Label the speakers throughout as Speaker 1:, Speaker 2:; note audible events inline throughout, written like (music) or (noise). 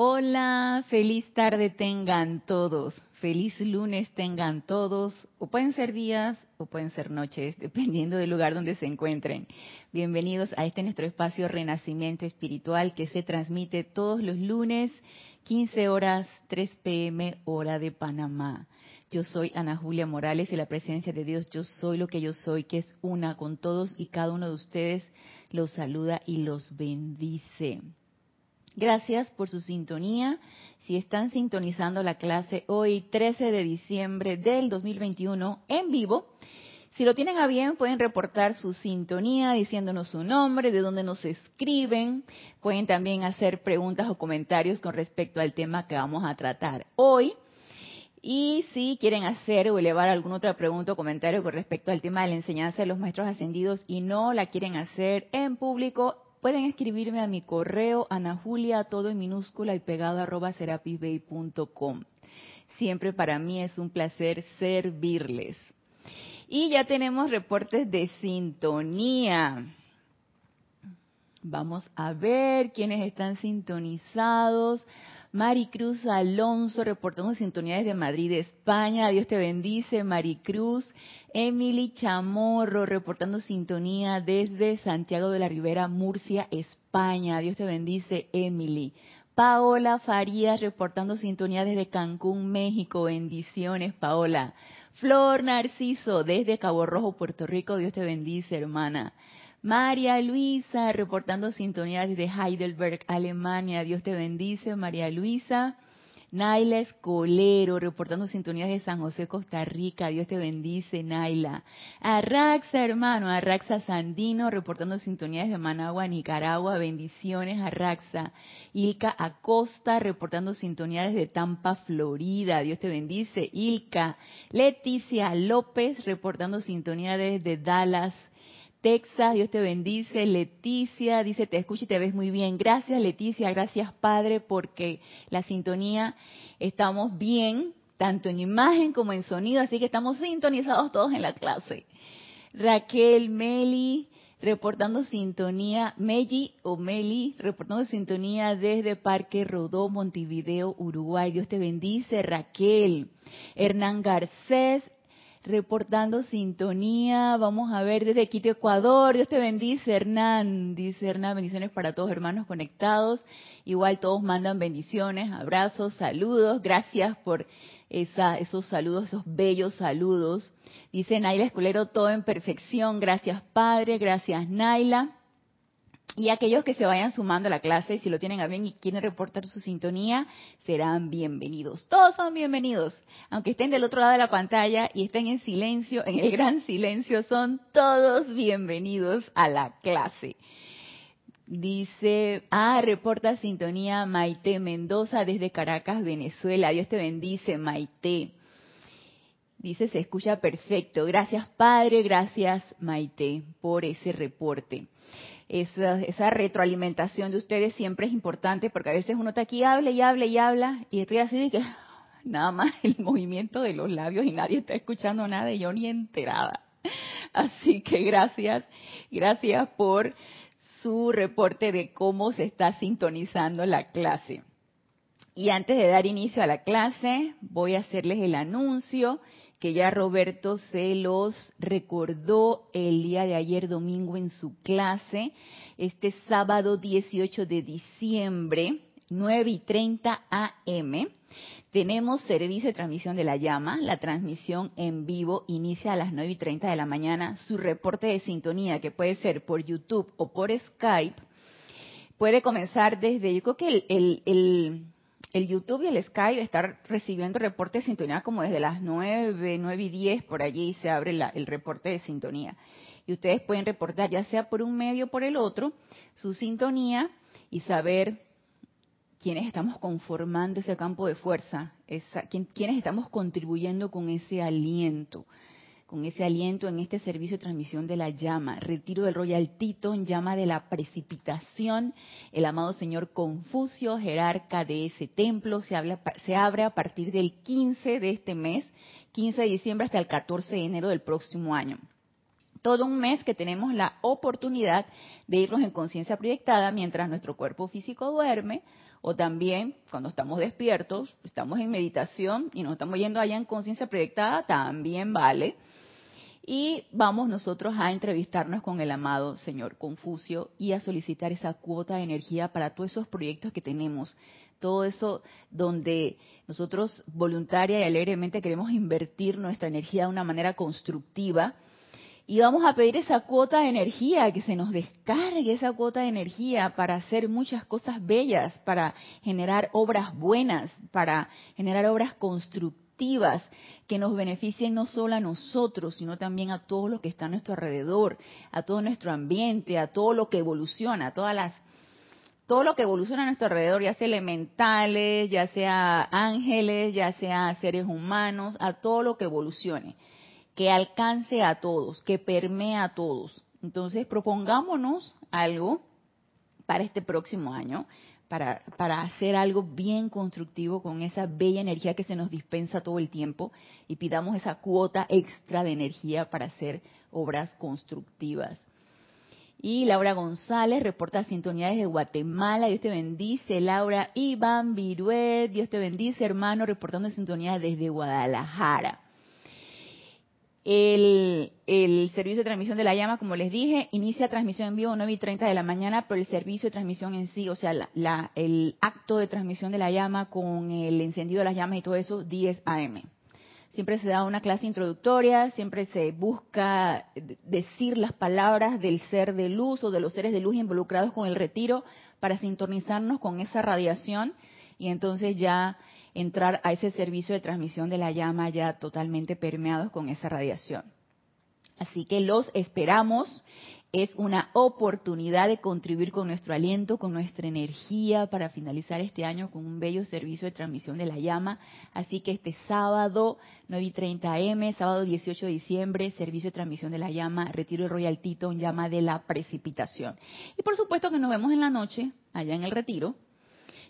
Speaker 1: Hola, feliz tarde tengan todos, feliz lunes tengan todos, o pueden ser días o pueden ser noches, (laughs) dependiendo del lugar donde se encuentren. Bienvenidos a este nuestro espacio Renacimiento Espiritual que se transmite todos los lunes, 15 horas, 3 pm, hora de Panamá. Yo soy Ana Julia Morales y la presencia de Dios, yo soy lo que yo soy, que es una con todos y cada uno de ustedes, los saluda y los bendice. Gracias por su sintonía. Si están sintonizando la clase hoy, 13 de diciembre del 2021, en vivo, si lo tienen a bien, pueden reportar su sintonía diciéndonos su nombre, de dónde nos escriben. Pueden también hacer preguntas o comentarios con respecto al tema que vamos a tratar hoy. Y si quieren hacer o elevar alguna otra pregunta o comentario con respecto al tema de la enseñanza de los maestros ascendidos y no la quieren hacer en público, pueden escribirme a mi correo anajulia, todo en minúscula y pegado arroba serapisbay.com. Siempre para mí es un placer servirles. Y ya tenemos reportes de sintonía. Vamos a ver quiénes están sintonizados. Maricruz Alonso reportando sintonía desde Madrid, España. Dios te bendice, Maricruz. Emily Chamorro reportando sintonía desde Santiago de la Ribera, Murcia, España. Dios te bendice, Emily. Paola Farías reportando sintonía desde Cancún, México. Bendiciones, Paola. Flor Narciso desde Cabo Rojo, Puerto Rico. Dios te bendice, hermana. María Luisa, reportando sintonía desde Heidelberg, Alemania. Dios te bendice, María Luisa. Naila Escolero, reportando sintonías de San José, Costa Rica. Dios te bendice, Naila. Arraxa, hermano, Arraxa Sandino, reportando sintonías de Managua, Nicaragua. Bendiciones, Arraxa. Ilka Acosta, reportando sintonías de Tampa, Florida. Dios te bendice, Ilka. Leticia López, reportando sintonía desde Dallas, Texas, Dios te bendice. Leticia dice, te escucho y te ves muy bien. Gracias Leticia, gracias Padre, porque la sintonía estamos bien, tanto en imagen como en sonido, así que estamos sintonizados todos en la clase. Raquel, Meli, reportando sintonía, Meli o Meli, reportando sintonía desde Parque Rodó, Montevideo, Uruguay. Dios te bendice, Raquel. Hernán Garcés, reportando sintonía. Vamos a ver desde Quito, Ecuador. Dios te bendice, Hernán. Dice Hernán, bendiciones para todos hermanos conectados. Igual todos mandan bendiciones, abrazos, saludos. Gracias por esa, esos saludos, esos bellos saludos. Dice Naila Esculero, todo en perfección. Gracias, Padre. Gracias, Naila. Y aquellos que se vayan sumando a la clase, si lo tienen a bien y quieren reportar su sintonía, serán bienvenidos. Todos son bienvenidos. Aunque estén del otro lado de la pantalla y estén en silencio, en el gran silencio, son todos bienvenidos a la clase. Dice, ah, reporta sintonía Maite Mendoza desde Caracas, Venezuela. Dios te bendice, Maite. Dice, se escucha perfecto. Gracias, Padre. Gracias, Maite, por ese reporte esa, retroalimentación de ustedes siempre es importante porque a veces uno está aquí, habla y habla y habla y estoy así de que (laughs) nada más el movimiento de los labios y nadie está escuchando nada y yo ni enterada. Así que gracias, gracias por su reporte de cómo se está sintonizando la clase. Y antes de dar inicio a la clase, voy a hacerles el anuncio que ya Roberto se los recordó el día de ayer domingo en su clase, este sábado 18 de diciembre, 9 y 30 AM. Tenemos servicio de transmisión de la llama. La transmisión en vivo inicia a las 9 y 30 de la mañana. Su reporte de sintonía, que puede ser por YouTube o por Skype, puede comenzar desde, yo creo que el el YouTube y el Skype están recibiendo reportes de sintonía como desde las 9, 9 y 10, por allí se abre el reporte de sintonía. Y ustedes pueden reportar, ya sea por un medio o por el otro, su sintonía y saber quiénes estamos conformando ese campo de fuerza, quiénes estamos contribuyendo con ese aliento con ese aliento en este servicio de transmisión de la llama. Retiro del Royal Tito llama de la precipitación. El amado señor Confucio, jerarca de ese templo, se, se abre a partir del 15 de este mes, 15 de diciembre hasta el 14 de enero del próximo año. todo un mes que tenemos la oportunidad de irnos en conciencia proyectada mientras nuestro cuerpo físico duerme o también cuando estamos despiertos, estamos en meditación y nos estamos yendo allá en conciencia proyectada, también vale. Y vamos nosotros a entrevistarnos con el amado señor Confucio y a solicitar esa cuota de energía para todos esos proyectos que tenemos. Todo eso donde nosotros voluntaria y alegremente queremos invertir nuestra energía de una manera constructiva y vamos a pedir esa cuota de energía, que se nos descargue esa cuota de energía para hacer muchas cosas bellas, para generar obras buenas, para generar obras constructivas que nos beneficien no solo a nosotros, sino también a todo lo que está a nuestro alrededor, a todo nuestro ambiente, a todo lo que evoluciona, a todas las todo lo que evoluciona a nuestro alrededor, ya sea elementales, ya sea ángeles, ya sea seres humanos, a todo lo que evolucione que alcance a todos, que permea a todos. Entonces, propongámonos algo para este próximo año, para, para hacer algo bien constructivo con esa bella energía que se nos dispensa todo el tiempo y pidamos esa cuota extra de energía para hacer obras constructivas. Y Laura González reporta sintonía desde Guatemala. Dios te bendice. Laura Iván Viruet. Dios te bendice, hermano, reportando sintonía desde Guadalajara. El, servicio de transmisión de la llama, como les dije, inicia transmisión en vivo 9 y 30 de la mañana, pero el servicio de transmisión en sí, o sea, el acto de transmisión de la llama con el encendido de las llamas y todo eso, 10 AM. Siempre se da una clase introductoria, siempre se busca decir las palabras del ser de luz o de los seres de luz involucrados con el retiro para sintonizarnos con esa radiación y entonces ya entrar a ese servicio de transmisión de la llama ya totalmente permeados con esa radiación. Así que los esperamos. Es una oportunidad de contribuir con nuestro aliento, con nuestra energía para finalizar este año con un bello servicio de transmisión de la llama. Así que este sábado, 9 y 30 M, sábado 18 de diciembre, servicio de transmisión de la llama, retiro el Royal Tito, llama de la precipitación. Y por supuesto que nos vemos en la noche, allá en el retiro.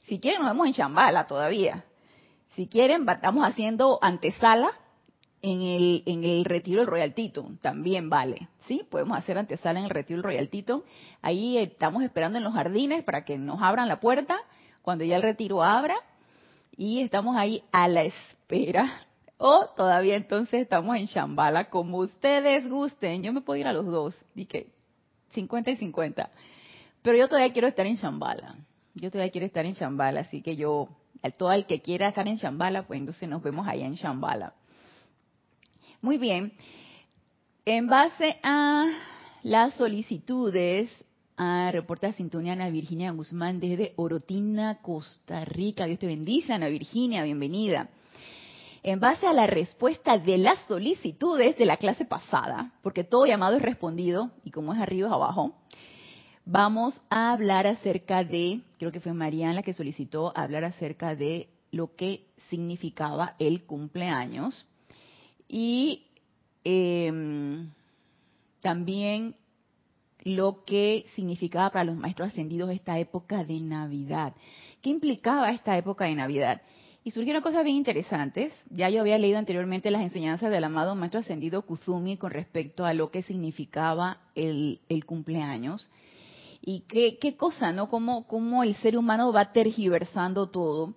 Speaker 1: Si quieren, nos vemos en Chambala todavía. Si quieren, estamos haciendo antesala en el, en el retiro del Royal Tito, también vale. ¿Sí? Podemos hacer antesala en el retiro del Royal Tito. Ahí estamos esperando en los jardines para que nos abran la puerta cuando ya el retiro abra. Y estamos ahí a la espera. O todavía entonces estamos en Shambhala, como ustedes gusten. Yo me puedo ir a los dos. Dije, 50 y 50. Pero yo todavía quiero estar en Shambhala. Yo todavía quiero estar en Shambhala, así que yo todo el que quiera estar en Shambhala, pues entonces nos vemos allá en Shambhala. Muy bien. En base a las solicitudes, a reporta sintonía Ana Virginia Guzmán desde Orotina, Costa Rica. Dios te bendice, Ana Virginia, bienvenida. En base a la respuesta de las solicitudes de la clase pasada, porque todo llamado es respondido, y como es arriba es abajo, vamos a hablar acerca de, creo que fue Mariana la que solicitó hablar acerca de lo que significaba el cumpleaños y em, también lo que significaba para los maestros ascendidos esta época de Navidad. ¿Qué implicaba esta época de Navidad? Y surgieron cosas bien interesantes. Ya yo había leído anteriormente las enseñanzas del amado maestro ascendido Kuzumi con respecto a lo que significaba el, el cumpleaños y qué, cosa, ¿no? Cómo, cómo el ser humano va tergiversando todo.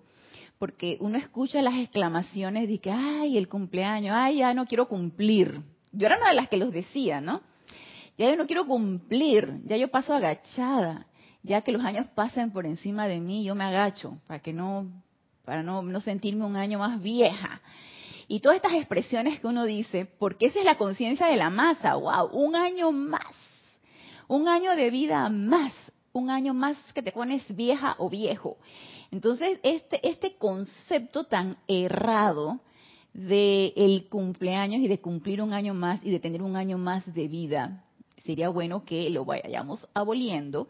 Speaker 1: Porque uno escucha las exclamaciones de que, ay, el cumpleaños, ay, ya no quiero cumplir. Yo era una de las que los decía, ¿no? Ya yo no quiero cumplir, ya yo paso agachada, ya que los años pasen por encima de mí, yo me agacho para que no, para no, no sentirme un año más vieja. Y todas estas expresiones que uno dice, porque esa es la conciencia de la masa, wow, un año más un año de vida más, un año más que te pones vieja o viejo. Entonces, este, este concepto tan errado de el cumpleaños y de cumplir un año más y de tener un año más de vida, sería bueno que lo vayamos aboliendo,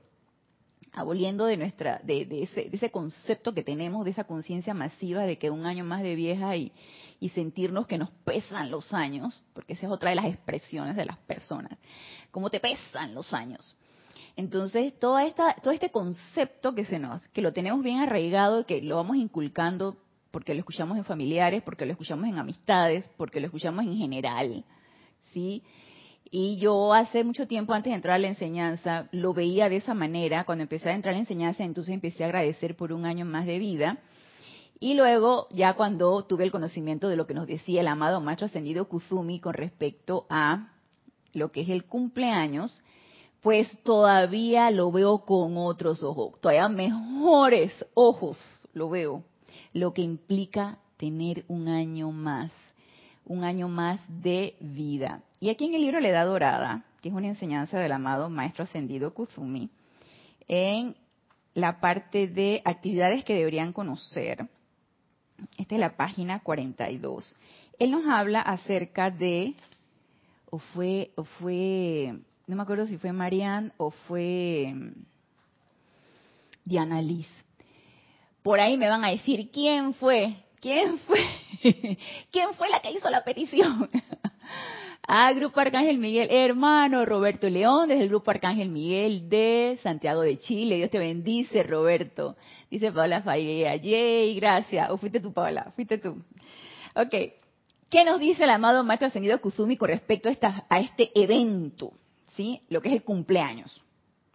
Speaker 1: aboliendo de nuestra, de, ese, de ese, concepto que tenemos, de esa conciencia masiva de que un año más de vieja y, y sentirnos que nos pesan los años, porque esa es otra de las expresiones de las personas cómo te pesan los años. Entonces, toda esta, todo este concepto que se nos, que lo tenemos bien arraigado, que lo vamos inculcando porque lo escuchamos en familiares, porque lo escuchamos en amistades, porque lo escuchamos en general, ¿sí? Y yo hace mucho tiempo antes de entrar a la enseñanza lo veía de esa manera. Cuando empecé a entrar a la enseñanza, entonces empecé a agradecer por un año más de vida. Y luego, ya cuando tuve el conocimiento de lo que nos decía el amado Maestro Ascendido Kuzumi con respecto a lo que es el cumpleaños, pues todavía lo veo con otros ojos, todavía mejores ojos lo veo, lo que implica tener un año más un año más de vida. Y aquí en el libro La Edad Dorada, que es una enseñanza del amado Maestro Ascendido Kuzumi, en la parte de actividades que deberían conocer, esta es la página 42, él nos habla acerca de, o fue, o fue, no me acuerdo si fue Marianne o fue mm, Diana Liz. Por ahí me van a decir quién fue, quién fue (laughs) ¿Quién fue la que hizo la petición? (laughs) ah, Grupo Arcángel Miguel, hermano Roberto León, desde el Grupo Arcángel Miguel de Santiago de Chile. Dios te bendice, Roberto. Dice Paola Fallea, yay, gracias. ¿O fuiste tú, Paola? Fuiste tú. Ok. ¿Qué nos dice el amado Maestro Ascendido Kuzumi con respecto a, este evento? ¿Sí? Lo que es el cumpleaños.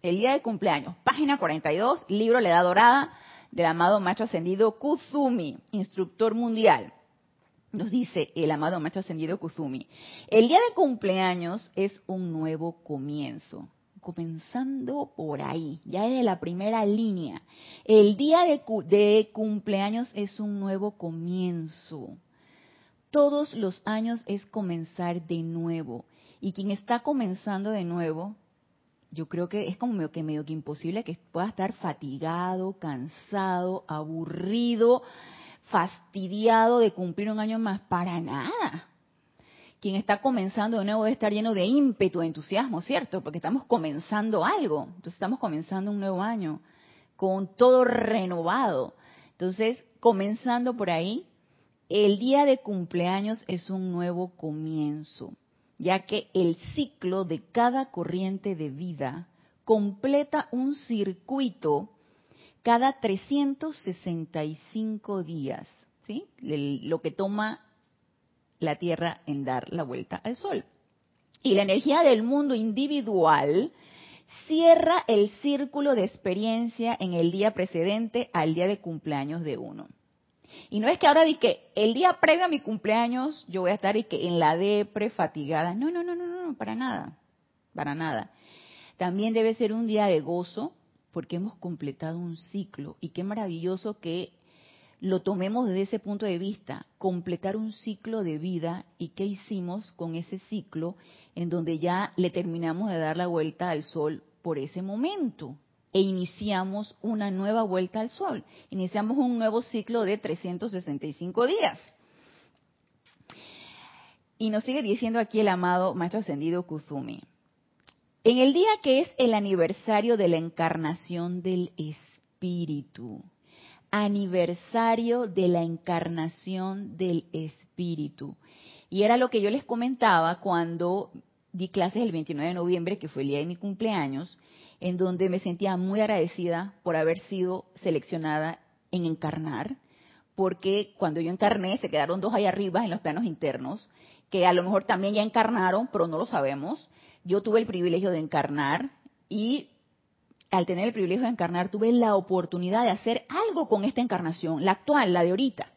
Speaker 1: El día de cumpleaños. Página 42, libro La Edad Dorada del amado Maestro Ascendido Kuzumi, instructor mundial nos dice el amado Maestro Ascendido Kuzumi, el día de cumpleaños es un nuevo comienzo. Comenzando por ahí, ya desde la primera línea. El día de cumpleaños es un nuevo comienzo. Todos los años es comenzar de nuevo. Y quien está comenzando de nuevo, yo creo que es como medio que, medio que imposible que pueda estar fatigado, cansado, aburrido, fastidiado de cumplir un año más, para nada. Quien está comenzando de nuevo debe estar lleno de ímpetu, de entusiasmo, ¿cierto? Porque estamos comenzando algo, entonces estamos comenzando un nuevo año con todo renovado. Entonces, comenzando por ahí, el día de cumpleaños es un nuevo comienzo, ya que el ciclo de cada corriente de vida completa un circuito cada 365 días, ¿sí? lo que toma la Tierra en dar la vuelta al Sol. Y la energía del mundo individual cierra el círculo de experiencia en el día precedente al día de cumpleaños de uno. Y no es que ahora di que el día previo a mi cumpleaños yo voy a estar y que en la depre fatigada. No, no, no, no, no, para nada. Para nada. También debe ser un día de gozo, porque hemos completado un ciclo y qué maravilloso que lo tomemos desde ese punto de vista, completar un ciclo de vida y qué hicimos con ese ciclo en donde ya le terminamos de dar la vuelta al sol por ese momento e iniciamos una nueva vuelta al sol, iniciamos un nuevo ciclo de 365 días. Y nos sigue diciendo aquí el amado Maestro Ascendido Kuzumi. En el día que es el aniversario de la encarnación del Espíritu, aniversario de la encarnación del Espíritu. Y era lo que yo les comentaba cuando di clases el 29 de noviembre, que fue el día de mi cumpleaños, en donde me sentía muy agradecida por haber sido seleccionada en encarnar, porque cuando yo encarné se quedaron dos ahí arriba en los planos internos, que a lo mejor también ya encarnaron, pero no lo sabemos, yo tuve el privilegio de encarnar y al tener el privilegio de encarnar tuve la oportunidad de hacer algo con esta encarnación, la actual, la de ahorita.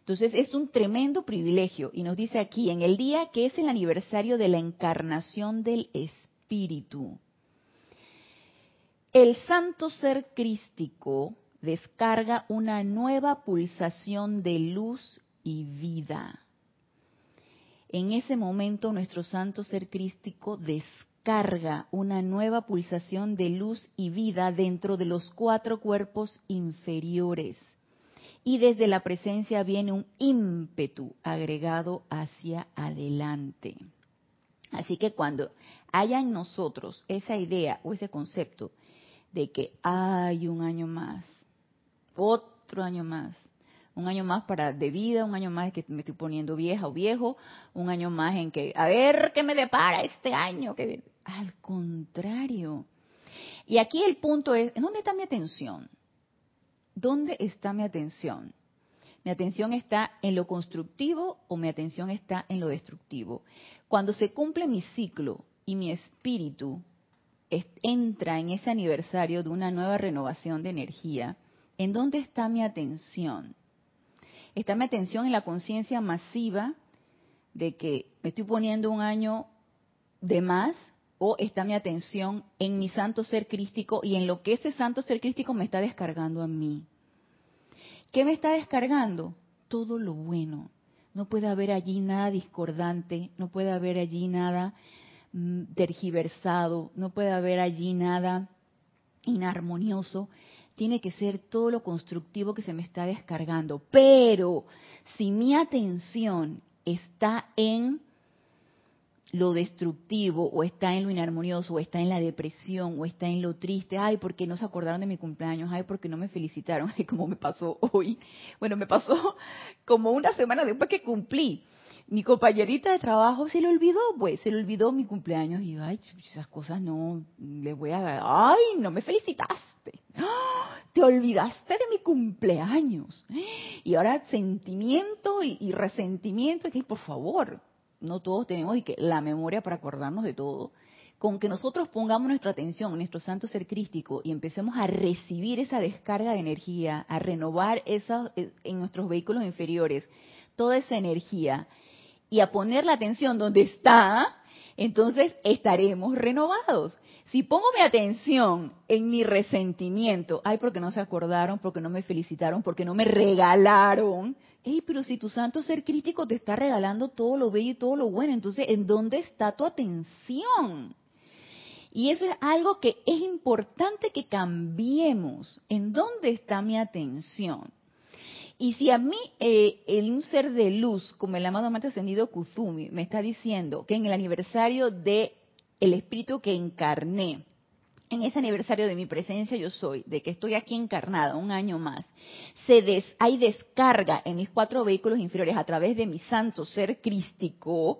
Speaker 1: Entonces es un tremendo privilegio y nos dice aquí, en el día que es el aniversario de la encarnación del Espíritu, el santo ser crístico descarga una nueva pulsación de luz y vida en ese momento nuestro santo ser crístico descarga una nueva pulsación de luz y vida dentro de los cuatro cuerpos inferiores. Y desde la presencia viene un ímpetu agregado hacia adelante. Así que cuando haya en nosotros esa idea o ese concepto de que hay un año más, otro año más, un año más para de vida, un año más en que me estoy poniendo vieja o viejo, un año más en que, a ver qué me depara este año. Que, al contrario. Y aquí el punto es, ¿dónde está mi atención? ¿Dónde está mi atención? ¿Mi atención está en lo constructivo o mi atención está en lo destructivo? Cuando se cumple mi ciclo y mi espíritu entra en ese aniversario de una nueva renovación de energía, ¿en dónde está mi atención? Está mi atención en la conciencia masiva de que me estoy poniendo un año de más o está mi atención en mi santo ser crístico y en lo que ese santo ser crístico me está descargando a mí. ¿Qué me está descargando? Todo lo bueno. No puede haber allí nada discordante, no puede haber allí nada tergiversado, no puede haber allí nada inarmonioso. Tiene que ser todo lo constructivo que se me está descargando. Pero si mi atención está en lo destructivo o está en lo inarmonioso o está en la depresión o está en lo triste, ay, porque no se acordaron de mi cumpleaños, ay, porque no me felicitaron, (laughs) ay, como me pasó hoy. Bueno, me pasó como una semana después que cumplí. Mi compañerita de trabajo se le olvidó, pues, se le olvidó mi cumpleaños y ay, esas cosas no le voy a, ay, no me felicitaste. Te olvidaste de mi cumpleaños. Y ahora sentimiento y, resentimiento, y que por favor, no todos tenemos y que la memoria para acordarnos de todo, con que nosotros pongamos nuestra atención en nuestro santo ser crístico y empecemos a recibir esa descarga de energía, a renovar esa, eh, en nuestros vehículos inferiores toda esa energía y a poner la atención donde está, entonces estaremos renovados. Si pongo mi atención en mi resentimiento, ay, porque no se acordaron, porque no me felicitaron, porque no me regalaron, hey, pero si tu santo ser crítico te está regalando todo lo bello y todo lo bueno, entonces, ¿en dónde está tu atención? Y eso es algo que es importante que cambiemos. ¿En dónde está mi atención? Y si a mí eh, el, un ser de luz, como el amado Maestro Ascendido Kuzumi, me está diciendo que en el aniversario de el espíritu que encarné, en ese aniversario de mi presencia yo soy, de que estoy aquí encarnada un año más, se des, hay descarga en mis cuatro vehículos inferiores a través de mi santo ser crístico,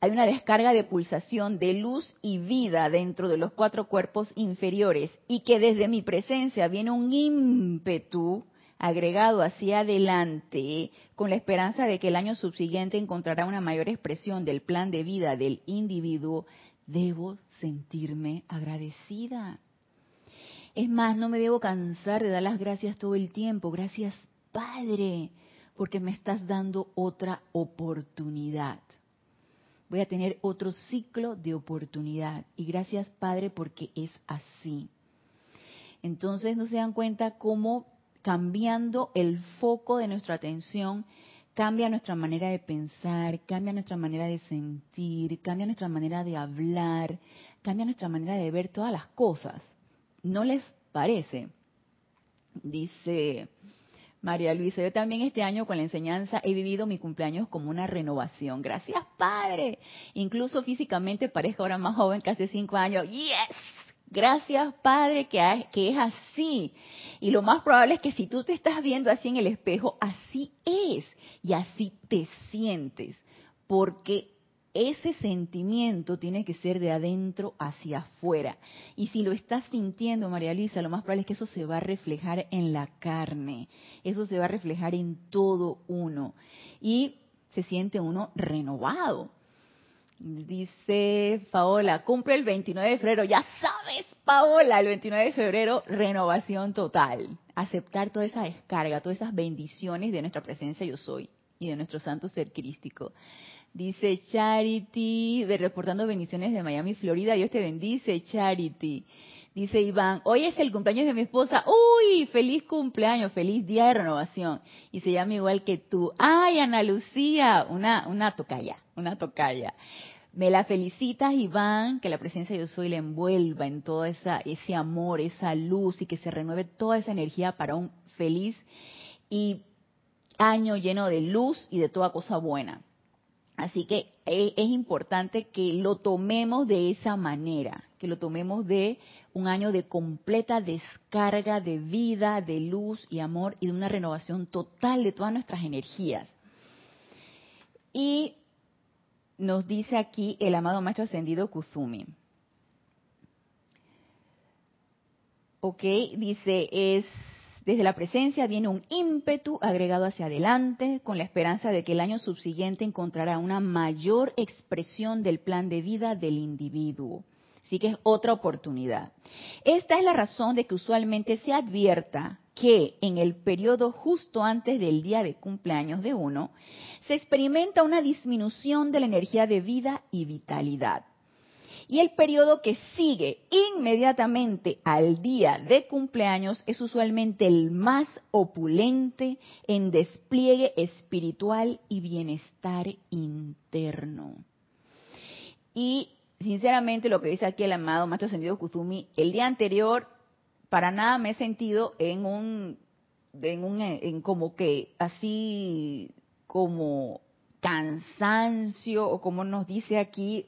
Speaker 1: hay una descarga de pulsación de luz y vida dentro de los cuatro cuerpos inferiores y que desde mi presencia viene un ímpetu agregado hacia adelante con la esperanza de que el año subsiguiente encontrará una mayor expresión del plan de vida del individuo, debo sentirme agradecida. Es más, no me debo cansar de dar las gracias todo el tiempo. Gracias, Padre, porque me estás dando otra oportunidad. Voy a tener otro ciclo de oportunidad. Y gracias, Padre, porque es así. Entonces, no se dan cuenta cómo cambiando el foco de nuestra atención cambia nuestra manera de pensar, cambia nuestra manera de sentir, cambia nuestra manera de hablar, cambia nuestra manera de ver todas las cosas. ¿No les parece? Dice María Luisa, yo también este año con la enseñanza he vivido mi cumpleaños como una renovación. Gracias, Padre. Incluso físicamente parezco ahora más joven que hace cinco años. ¡Yes! Gracias, Padre, que, es así. Y lo más probable es que si tú te estás viendo así en el espejo, así es y así te sientes, porque ese sentimiento tiene que ser de adentro hacia afuera. Y si lo estás sintiendo, María Luisa, lo más probable es que eso se va a reflejar en la carne, eso se va a reflejar en todo uno. Y se siente uno renovado. Dice Paola, cumple el 29 de febrero. Ya sabes, Paola, el 29 de febrero, renovación total. Aceptar toda esa descarga, todas esas bendiciones de nuestra presencia yo soy y de nuestro santo ser crístico. Dice Charity, reportando bendiciones de Miami, Florida. Dios te bendice, Charity. Dice Iván, hoy es el cumpleaños de mi esposa. Uy, feliz cumpleaños, feliz día de renovación. Y se llama igual que tú. Ay, Ana Lucía, una, una tocaya, una tocaya. Me la felicitas, Iván, que la presencia de Dios soy le envuelva en todo esa, ese amor, esa luz y que se renueve toda esa energía para un feliz y año lleno de luz y de toda cosa buena. Así que eh, es importante que lo tomemos de esa manera, que lo tomemos de un año de completa descarga de vida, de luz y amor y de una renovación total de todas nuestras energías. Y nos dice aquí el amado Maestro Ascendido Kuzumi. Ok, dice, es Desde la presencia viene un ímpetu agregado hacia adelante con la esperanza de que el año subsiguiente encontrará una mayor expresión del plan de vida del individuo. Así que es otra oportunidad. Esta es la razón de que usualmente se advierta que en el periodo justo antes del día de cumpleaños de uno, se experimenta una disminución de la energía de vida y vitalidad. Y el periodo que sigue inmediatamente al día de cumpleaños es usualmente el más opulente en despliegue espiritual y bienestar interno. Y sinceramente lo que dice aquí el amado Maestro Ascendido Kuzumi, el día anterior para nada me he sentido en un, en un, en como que así como cansancio o como nos dice aquí,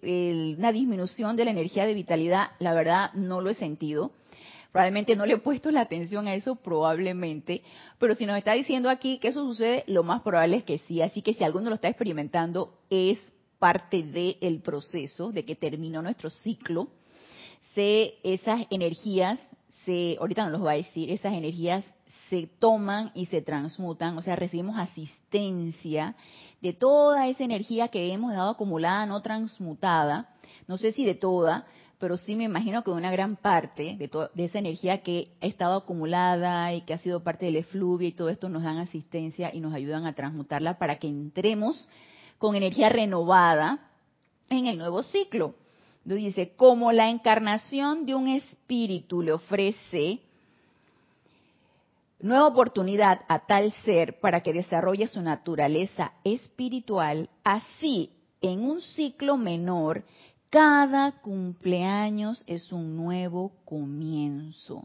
Speaker 1: una disminución de la energía de vitalidad, la verdad no lo he sentido. Probablemente no le he puesto la atención a eso, probablemente, pero si nos está diciendo aquí que eso sucede, lo más probable es que sí. Así que si alguno lo está experimentando, es parte del proceso de que terminó nuestro ciclo. Se, esas energías, se, ahorita nos los va a decir, esas energías se toman y se transmutan, o sea, recibimos asistencia de toda esa energía que hemos dado acumulada, no transmutada, no sé si de toda, pero sí me imagino que de una gran parte de, de esa energía que ha estado acumulada y que ha sido parte del efluvio y todo esto nos dan asistencia y nos ayudan a transmutarla para que entremos con energía renovada en el nuevo ciclo. Dice, como la encarnación de un espíritu le ofrece nueva oportunidad a tal ser para que desarrolle su naturaleza espiritual, así en un ciclo menor, cada cumpleaños es un nuevo comienzo.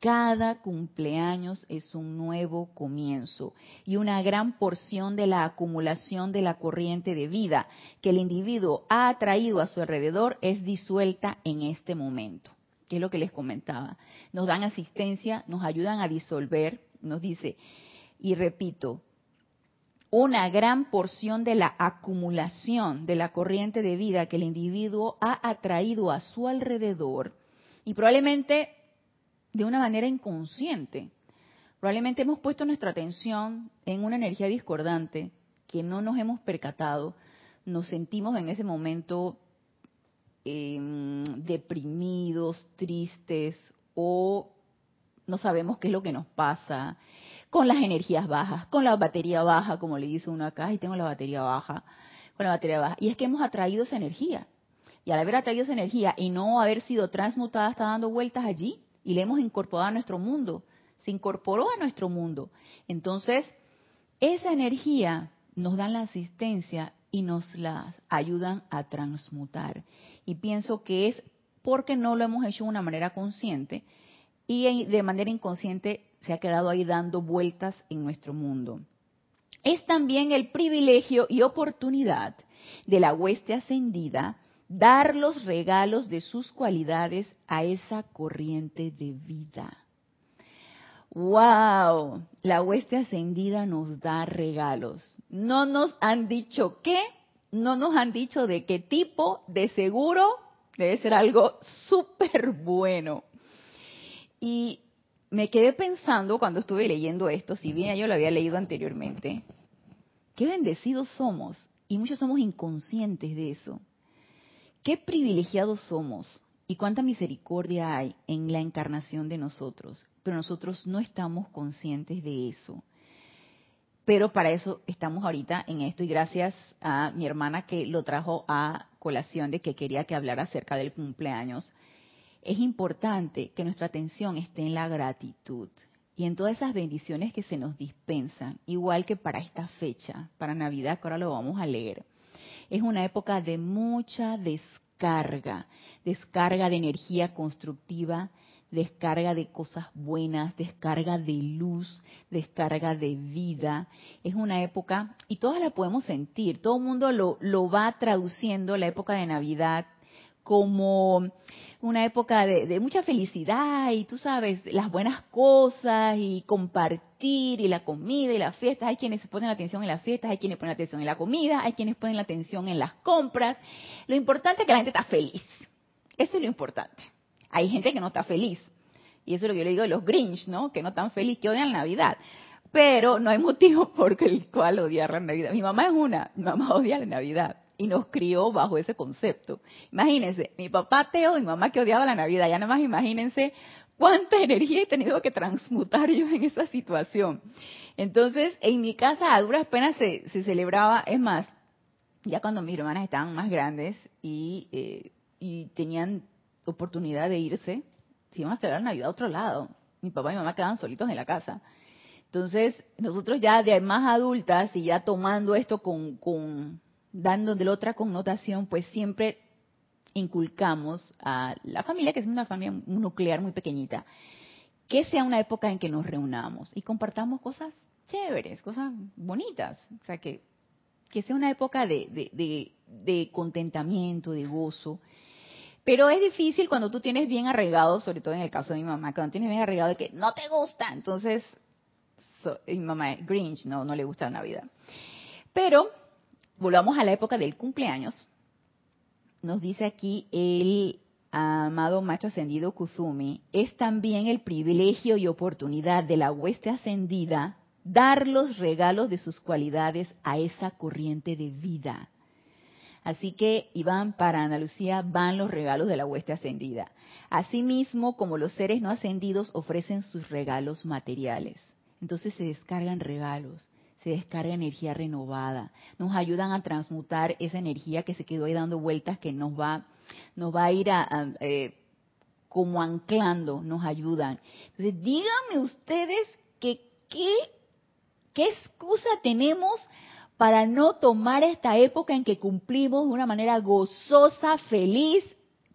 Speaker 1: Cada cumpleaños es un nuevo comienzo y una gran porción de la acumulación de la corriente de vida que el individuo ha atraído a su alrededor es disuelta en este momento que es lo que les comentaba. Nos dan asistencia, nos ayudan a disolver, nos dice, y repito, una gran porción de la acumulación de la corriente de vida que el individuo ha atraído a su alrededor, y probablemente de una manera inconsciente. Probablemente hemos puesto nuestra atención en una energía discordante que no nos hemos percatado, nos sentimos en ese momento Em, deprimidos, tristes o no sabemos qué es lo que nos pasa, con las energías bajas, con la batería baja, como le dice uno acá, y tengo la batería baja, con la batería baja. Y es que hemos atraído esa energía. Y al haber atraído esa energía y no haber sido transmutada, está dando vueltas allí y le hemos incorporado a nuestro mundo. Se incorporó a nuestro mundo. Entonces, esa energía nos da la asistencia y nos las ayudan a transmutar. Y pienso que es porque no lo hemos hecho de una manera consciente y de manera inconsciente se ha quedado ahí dando vueltas en nuestro mundo. Es también el privilegio y oportunidad de la hueste ascendida dar los regalos de sus cualidades a esa corriente de vida. ¡Wow! La hueste ascendida nos da regalos. No nos han dicho qué, no nos han dicho de qué tipo, de seguro debe ser algo súper bueno. Y me quedé pensando cuando estuve leyendo esto, si bien yo lo había leído anteriormente, qué bendecidos somos. Y muchos somos inconscientes de eso. Qué privilegiados somos y cuánta misericordia hay en la encarnación de nosotros pero nosotros no estamos conscientes de eso. Pero para eso estamos ahorita en esto y gracias a mi hermana que lo trajo a colación de que quería que hablara acerca del cumpleaños. Es importante que nuestra atención esté en la gratitud y en todas esas bendiciones que se nos dispensan, igual que para esta fecha, para Navidad, que ahora lo vamos a leer. Es una época de mucha descarga, descarga de energía constructiva, descarga de cosas buenas, descarga de luz, descarga de vida. Es una época, y todas la podemos sentir, todo el mundo lo, lo va traduciendo, la época de Navidad, como una época de, mucha felicidad y tú sabes, las buenas cosas y compartir y la comida y la fiesta. Hay quienes ponen la atención en las fiestas, hay quienes ponen la atención en la comida, hay quienes ponen la atención en las compras. Lo importante es que la gente está feliz. Eso es lo importante. Hay gente que no está feliz. Y eso es lo que yo le digo de los Grinch, ¿no? Que no tan feliz, que odian la Navidad. Pero no hay motivo (laughs) por el cual odiar la Navidad. Mi mamá es una, mi mamá odia la Navidad y nos crió bajo ese concepto. Imagínense, mi papá ateo y mi mamá que odiaba la Navidad. Ya nada más imagínense cuánta energía he tenido que transmutar yo en esa situación. Entonces, en mi casa a duras penas se, celebraba, es más, ya cuando mis hermanas estaban más grandes y, eh, y tenían oportunidad de irse, se iban a celebrar Navidad a otro lado. Mi papá y mi mamá quedaban solitos en la casa. Entonces, nosotros ya de más adultas y ya tomando esto con, con dándole otra connotación, pues siempre inculcamos a la familia, que es una familia nuclear muy pequeñita, que sea una época en que nos reunamos y compartamos cosas chéveres, cosas bonitas. O sea, que, que sea una época de, contentamiento, de gozo. Pero es difícil cuando tú tienes bien arraigado, sobre todo en el caso de mi mamá, cuando tienes bien arraigado de que no te gusta, entonces mi mamá es Grinch, no, no le gusta la Navidad. Pero volvamos a la época del cumpleaños. Nos dice aquí el amado maestro ascendido Kuzumi, es también el privilegio y oportunidad de la hueste ascendida dar los regalos de sus cualidades a esa corriente de vida. Así que, Iván, para Ana Lucía van los regalos de la hueste ascendida. Asimismo, como los seres no ascendidos ofrecen sus regalos materiales. Entonces se descargan regalos descarga energía renovada, nos ayudan a transmutar esa energía que se quedó ahí dando vueltas, que nos va, nos va a ir a, eh, como anclando, nos ayudan. Entonces, díganme ustedes que qué, qué excusa tenemos para no tomar esta época en que cumplimos de una manera gozosa, feliz,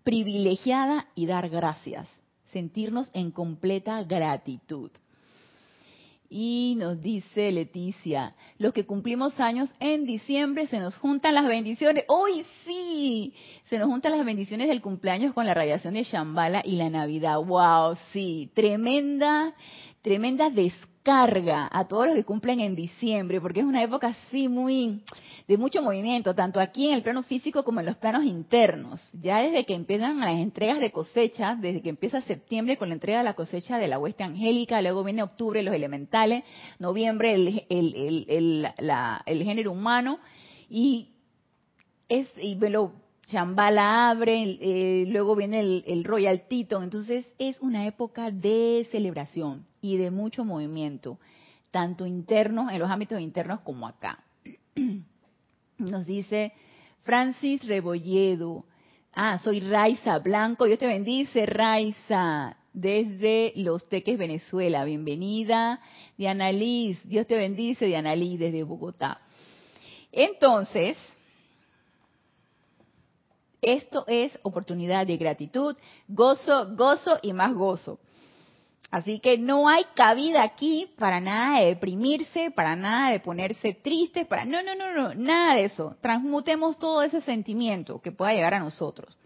Speaker 1: privilegiada y dar gracias, sentirnos en completa gratitud. Y nos dice Leticia, los que cumplimos años en diciembre se nos juntan las bendiciones. ¡Hoy sí! Se nos juntan las bendiciones del cumpleaños con la radiación de Shambhala y la Navidad. ¡Wow! Sí, tremenda, tremenda descarga a todos los que cumplen en diciembre, porque es una época así muy de mucho movimiento, tanto aquí en el plano físico como en los planos internos. Ya desde que empiezan las entregas de cosecha, desde que empieza septiembre con la entrega de la cosecha de la hueste angélica, luego viene octubre los elementales, noviembre el, el, el, género humano, y es, y lo Chambala abre, eh, luego viene el, el, Royal Teton, entonces es una época de celebración y de mucho movimiento, tanto interno, en los ámbitos internos como acá. (clears throat) Nos dice Francis Rebolledo. Ah, soy Raiza Blanco. Dios te bendice, Raiza, desde Los Teques, Venezuela. Bienvenida. Diana Liz, Dios te bendice, Diana Liz, desde Bogotá. Entonces, esto es oportunidad de gratitud, gozo, gozo y más gozo. Así que no hay cabida aquí para nada de deprimirse, para nada de ponerse tristes, para no, no, no, no, nada de eso. Transmutemos todo ese sentimiento que pueda llegar a nosotros.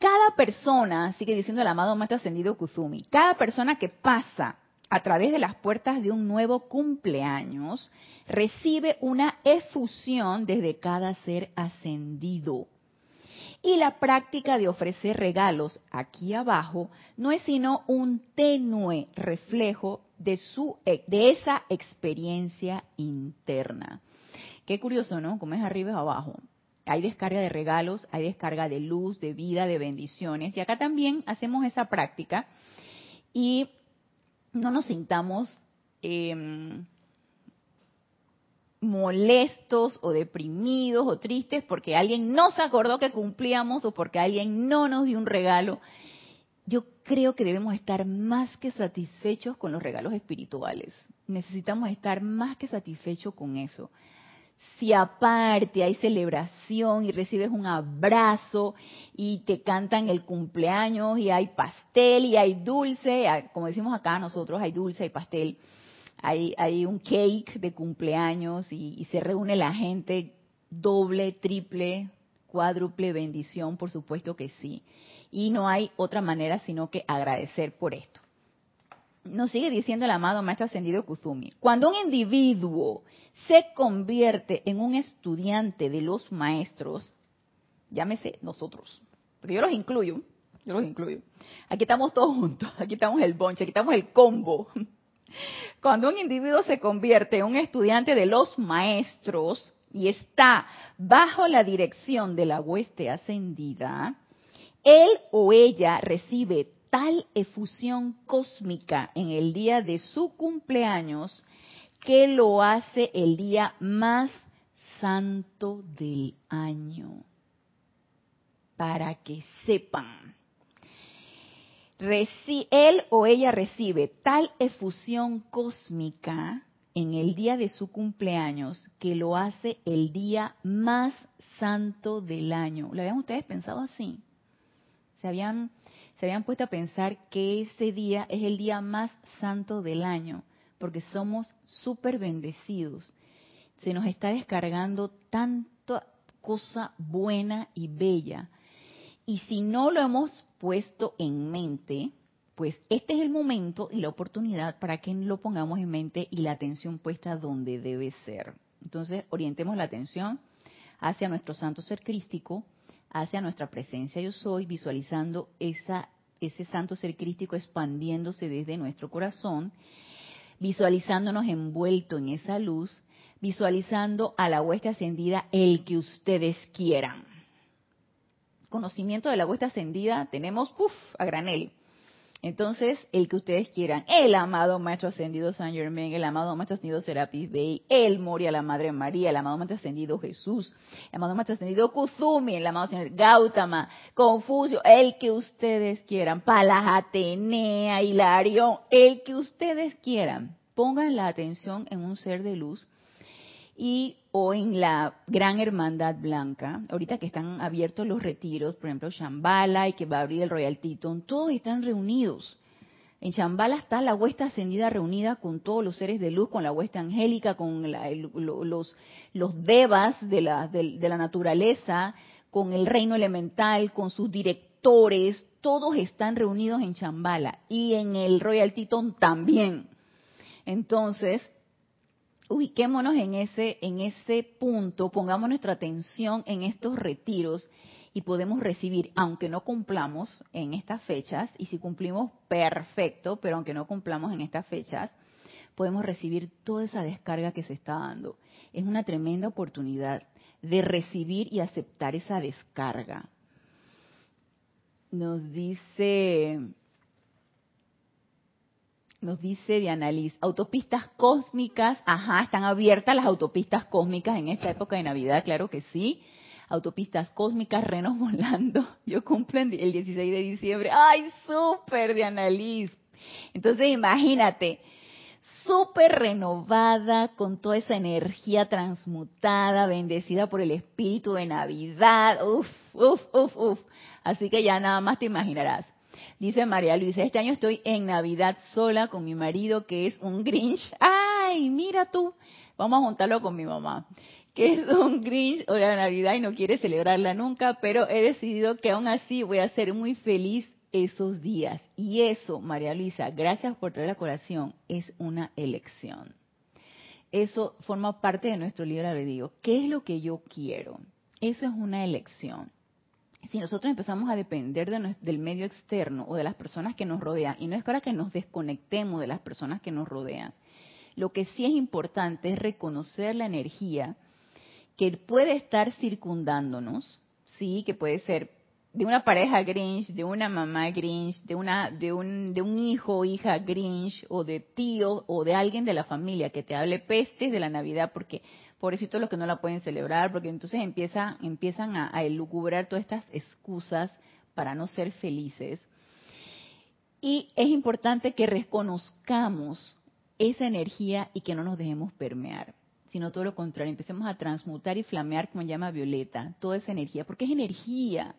Speaker 1: Cada persona, sigue diciendo el amado Maestro Ascendido Kuzumi, cada persona que pasa a través de las puertas de un nuevo cumpleaños recibe una efusión desde cada ser ascendido. Y la práctica de ofrecer regalos aquí abajo no es sino un tenue reflejo de, su, de esa experiencia interna. Qué curioso, ¿no? Como es arriba y abajo. Hay descarga de regalos, hay descarga de luz, de vida, de bendiciones. Y acá también hacemos esa práctica y no nos sintamos eh, molestos o deprimidos o tristes porque alguien no se acordó que cumplíamos o porque alguien no nos dio un regalo. Yo creo que debemos estar más que satisfechos con los regalos espirituales. Necesitamos estar más que satisfechos con eso. Si aparte hay celebración y recibes un abrazo y te cantan el cumpleaños y hay pastel y hay dulce, como decimos acá nosotros, hay dulce, y pastel hay, un cake de cumpleaños y, se reúne la gente doble, triple, cuádruple bendición, por supuesto que sí. Y no hay otra manera sino que agradecer por esto. Nos sigue diciendo el amado Maestro Ascendido Kuzumi, cuando un individuo se convierte en un estudiante de los maestros, llámese nosotros, porque yo los incluyo, yo los incluyo. Aquí estamos todos juntos, aquí estamos el bonche, aquí estamos el combo. Cuando un individuo se convierte en un estudiante de los maestros y está bajo la dirección de la hueste ascendida, él o ella recibe tal efusión cósmica en el día de su cumpleaños que lo hace el día más santo del año. Para que sepan él o ella recibe tal efusión cósmica en el día de su cumpleaños que lo hace el día más santo del año. ¿Lo habían ustedes pensado así? ¿Se habían, se habían puesto a pensar que ese día es el día más santo del año? Porque somos súper bendecidos. Se nos está descargando tanta cosa buena y bella. Y si no lo hemos puesto en mente, pues este es el momento y la oportunidad para que lo pongamos en mente y la atención puesta donde debe ser. Entonces, orientemos la atención hacia nuestro santo ser crístico, hacia nuestra presencia yo soy, visualizando esa, ese santo ser crístico expandiéndose desde nuestro corazón, visualizándonos envuelto en esa luz, visualizando a la hueste ascendida el que ustedes quieran conocimiento de la huesta ascendida tenemos, a granel. Entonces, el que ustedes quieran, el amado Maestro Ascendido San Germain, el amado Maestro Ascendido Serapis Bey, el Moria, la Madre María, el amado Maestro Ascendido Jesús, el amado Maestro Ascendido Kuzumi, el amado Señor Gautama, Confucio, el que ustedes quieran, Palas Atenea, Hilario, el que ustedes quieran. Pongan la atención en un ser de luz y o en la Gran Hermandad Blanca, ahorita que están abiertos los retiros, por ejemplo, Shambhala y que va a abrir el Royal Teton, todos están reunidos. En Shambhala está la huesta ascendida reunida con todos los seres de luz, con la huesta angélica, con los, los devas de la, de la naturaleza, con el reino elemental, con sus directores, todos están reunidos en Shambhala y en el Royal Teton también. Entonces, ubiquémonos en ese, en ese punto, pongamos nuestra atención en estos retiros y podemos recibir, aunque no cumplamos en estas fechas, y si cumplimos, perfecto, pero aunque no cumplamos en estas fechas, podemos recibir toda esa descarga que se está dando. Es una tremenda oportunidad de recibir y aceptar esa descarga. Nos dice nos dice Diana Liz, autopistas cósmicas, ajá, están abiertas las autopistas cósmicas en esta época de Navidad, claro que sí. Autopistas cósmicas, renos (laughs) volando. Yo cumplo el 16 de diciembre. ¡Ay, súper, Diana Liz! Entonces, imagínate, súper renovada, con toda esa energía transmutada, bendecida por el espíritu de Navidad. Uf, uf, uf, uf. Así que ya nada más te imaginarás. Dice María Luisa, este año estoy en Navidad sola con mi marido que es un Grinch. (laughs) Ay, mira tú, vamos a juntarlo con mi mamá, que es un Grinch o la Navidad y no quiere celebrarla nunca, pero he decidido que aún así voy a ser muy feliz esos días. Y eso, María Luisa, gracias por traer la colación, es una elección. Eso forma parte de nuestro libro albedrío. ¿Qué es lo que yo quiero? Eso es una elección si nosotros empezamos a depender del medio externo o de las personas que nos rodean, y no es para que nos desconectemos de las personas que nos rodean, lo que sí es importante es reconocer la energía que puede estar circundándonos, sí, que puede ser de una pareja Grinch, de una mamá Grinch, de una de un de un hijo o hija Grinch o de tío o de alguien de la familia que te hable pestes de la Navidad porque pobrecitos los que no la pueden celebrar, porque entonces empieza, empiezan a, a elucubrar todas estas excusas para no ser felices. Y es importante que reconozcamos esa energía y que no nos dejemos permear, sino todo lo contrario, empecemos a transmutar y flamear, como llama Violeta, toda esa energía, porque es energía,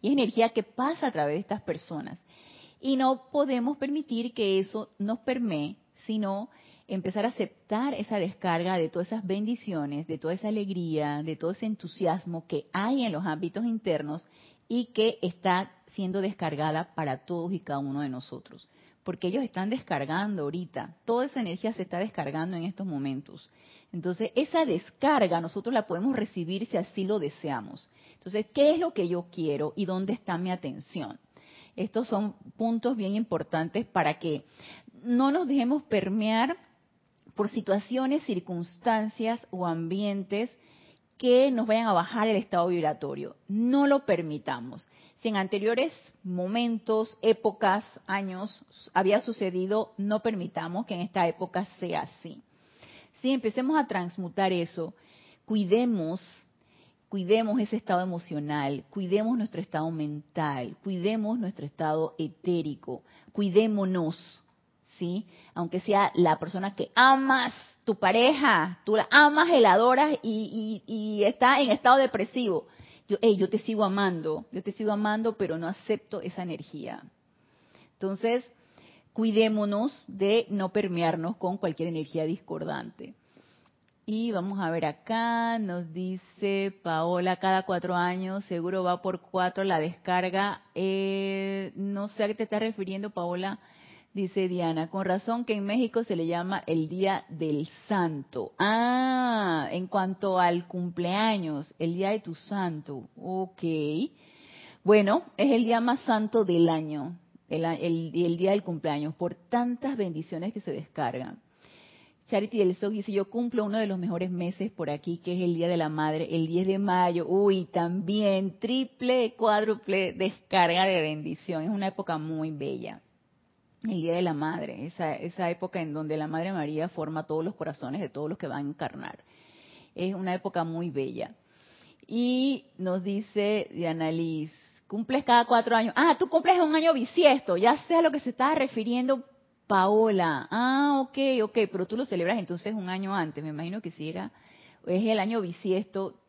Speaker 1: y es energía que pasa a través de estas personas. Y no podemos permitir que eso nos permee, sino empezar a aceptar esa descarga de todas esas bendiciones, de toda esa alegría, de todo ese entusiasmo que hay en los ámbitos internos y que está siendo descargada para todos y cada uno de nosotros. Porque ellos están descargando ahorita, toda esa energía se está descargando en estos momentos. Entonces, esa descarga nosotros la podemos recibir si así lo deseamos. Entonces, ¿qué es lo que yo quiero y dónde está mi atención? Estos son puntos bien importantes para que no nos dejemos permear por situaciones, circunstancias o ambientes que nos vayan a bajar el estado vibratorio. No lo permitamos. Si en anteriores momentos, épocas, años había sucedido, no permitamos que en esta época sea así. Si empecemos a transmutar eso, cuidemos, cuidemos ese estado emocional, cuidemos nuestro estado mental, cuidemos nuestro estado etérico, cuidémonos, ¿sí? Aunque sea la persona que amas, tu pareja, tú la amas, la adoras y, está en estado depresivo. Yo, yo te sigo amando, yo te sigo amando, pero no acepto esa energía. Entonces, cuidémonos de no permearnos con cualquier energía discordante. Y vamos a ver acá, nos dice Paola, cada cuatro años, seguro va por cuatro la descarga. Eh, no sé a qué te estás refiriendo, Paola. Dice Diana, con razón que en México se le llama el Día del Santo. Ah, en cuanto al cumpleaños, el Día de tu Santo. Ok. Bueno, es el día más santo del año, el, el día del cumpleaños, por tantas bendiciones que se descargan. Charity del Sol dice, yo cumplo uno de los mejores meses por aquí, que es el Día de la Madre, el 10 de mayo. Uy, también triple, cuádruple descarga de bendición. Es una época muy bella. El Día de la Madre, esa, esa época en donde la Madre María forma todos los corazones de todos los que van a encarnar. Es una época muy bella. Y nos dice Diana Liz, cumples cada cuatro años. Ah, tú cumples un año bisiesto. Ya sé a lo que se estaba refiriendo Paola, ah, ok, ok, pero tú lo celebras entonces un año antes, me imagino que si era, es el año bisiesto,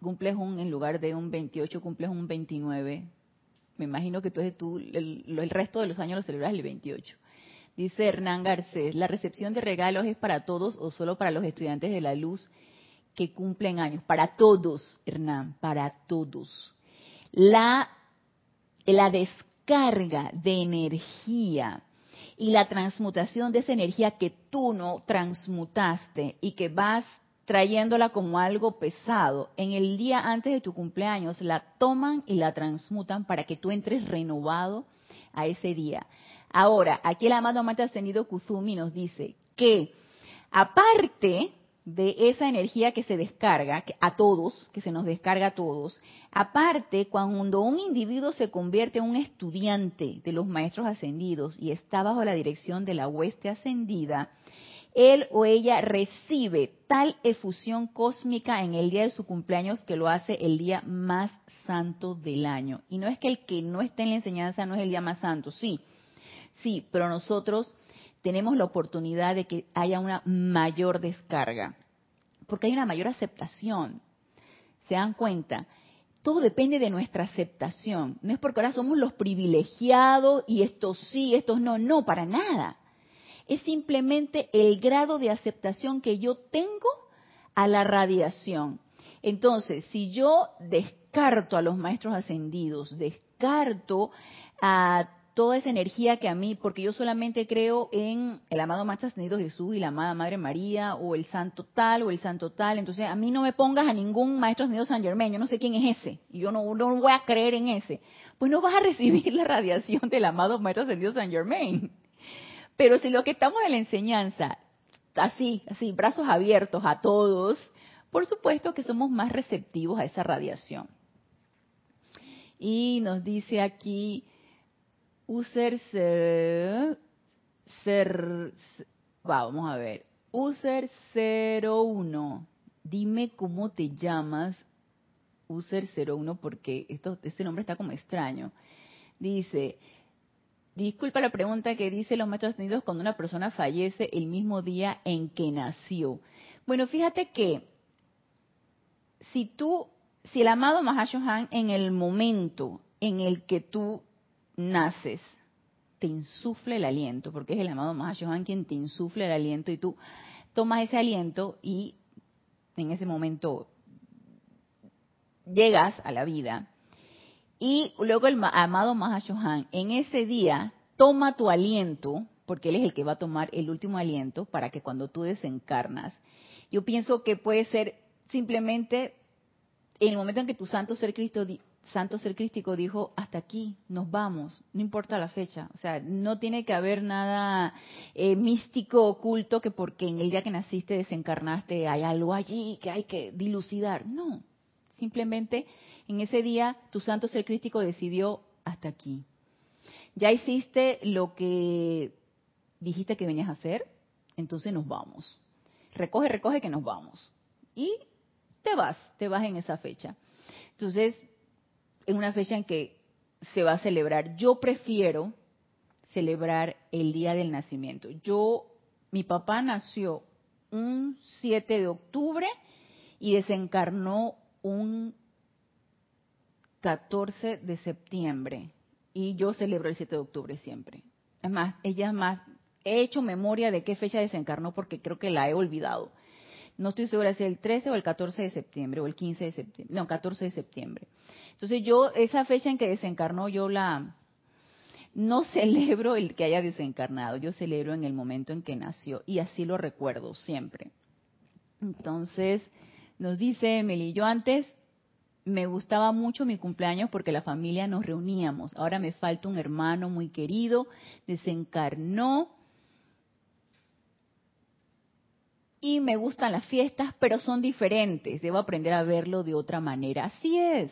Speaker 1: cumples un, en lugar de un 28, cumples un 29. Me imagino que entonces tú el, resto de los años lo celebras el 28. Dice Hernán Garcés, ¿la recepción de regalos es para todos o solo para los estudiantes de la luz que cumplen años? Para todos, Hernán, para todos. La, la descarga de energía y la transmutación de esa energía que tú no transmutaste y que vas trayéndola como algo pesado, en el día antes de tu cumpleaños la toman y la transmutan para que tú entres renovado a ese día. Ahora, aquí el amado amante ascendido Kuzumi nos dice que aparte de esa energía que se descarga a todos, que se nos descarga a todos. Aparte, cuando un individuo se convierte en un estudiante de los maestros ascendidos y está bajo la dirección de la hueste ascendida, él o ella recibe tal efusión cósmica en el día de su cumpleaños que lo hace el día más santo del año. Y no es que el que no esté en la enseñanza no es el día más santo, sí, sí, pero nosotros tenemos la oportunidad de que haya una mayor descarga, porque hay una mayor aceptación. ¿Se dan cuenta? Todo depende de nuestra aceptación. No es porque ahora somos los privilegiados y estos sí, estos no, no, para nada. Es simplemente el grado de aceptación que yo tengo a la radiación. Entonces, si yo descarto a los maestros ascendidos, descarto a toda esa energía que a mí, porque yo solamente creo en el amado Maestro Ascendido Jesús y la amada Madre María, o el santo tal, o el santo tal, entonces a mí no me pongas a ningún Maestro Ascendido San Germain, yo no sé quién es ese, y yo no, no voy a creer en ese, pues no vas a recibir la radiación del amado Maestro Ascendido San Germain. Pero si lo que estamos en la enseñanza, así, así, brazos abiertos a todos, por supuesto que somos más receptivos a esa radiación. Y nos dice aquí, User ser, ser, vamos a ver, User 01, dime cómo te llamas, User 01, porque esto, este nombre está como extraño. Dice, disculpa la pregunta que dice los maestros ascendidos cuando una persona fallece el mismo día en que nació. Bueno, fíjate que si tú, si el amado Mahashohan en el momento en el que tú naces, te insufle el aliento, porque es el amado Mahashohan quien te insufle el aliento y tú tomas ese aliento y en ese momento llegas a la vida. Y luego el amado Mahashohan en ese día toma tu aliento, porque él es el que va a tomar el último aliento para que cuando tú desencarnas, yo pienso que puede ser simplemente en el momento en que tu santo ser Cristo santo ser crístico dijo, hasta aquí, nos vamos, no importa la fecha. O sea, no tiene que haber nada eh, místico, oculto, que porque en el día que naciste desencarnaste hay algo allí que hay que dilucidar. No, simplemente en ese día tu santo ser crístico decidió, hasta aquí. Ya hiciste lo que dijiste que venías a hacer, entonces nos vamos. Recoge, recoge que nos vamos. Y te vas, te vas en esa fecha. Entonces, en una fecha en que se va a celebrar. Yo prefiero celebrar el día del nacimiento. Yo, mi papá nació un 7 de octubre y desencarnó un 14 de septiembre. Y yo celebro el 7 de octubre siempre. Es más, ella más, he hecho memoria de qué fecha desencarnó porque creo que la he olvidado. No estoy segura si es el 13 o el 14 de septiembre o el 15 de septiembre. No, 14 de septiembre. Entonces yo, esa fecha en que desencarnó, yo la... No (laughs) celebro el que haya desencarnado, yo celebro en el momento en que nació y así lo recuerdo siempre. Entonces, nos dice Emily, yo antes me gustaba mucho mi cumpleaños porque la familia nos reuníamos. Ahora me falta un hermano muy querido, desencarnó y me gustan las fiestas, pero son diferentes. Debo aprender a verlo de otra manera. Así es.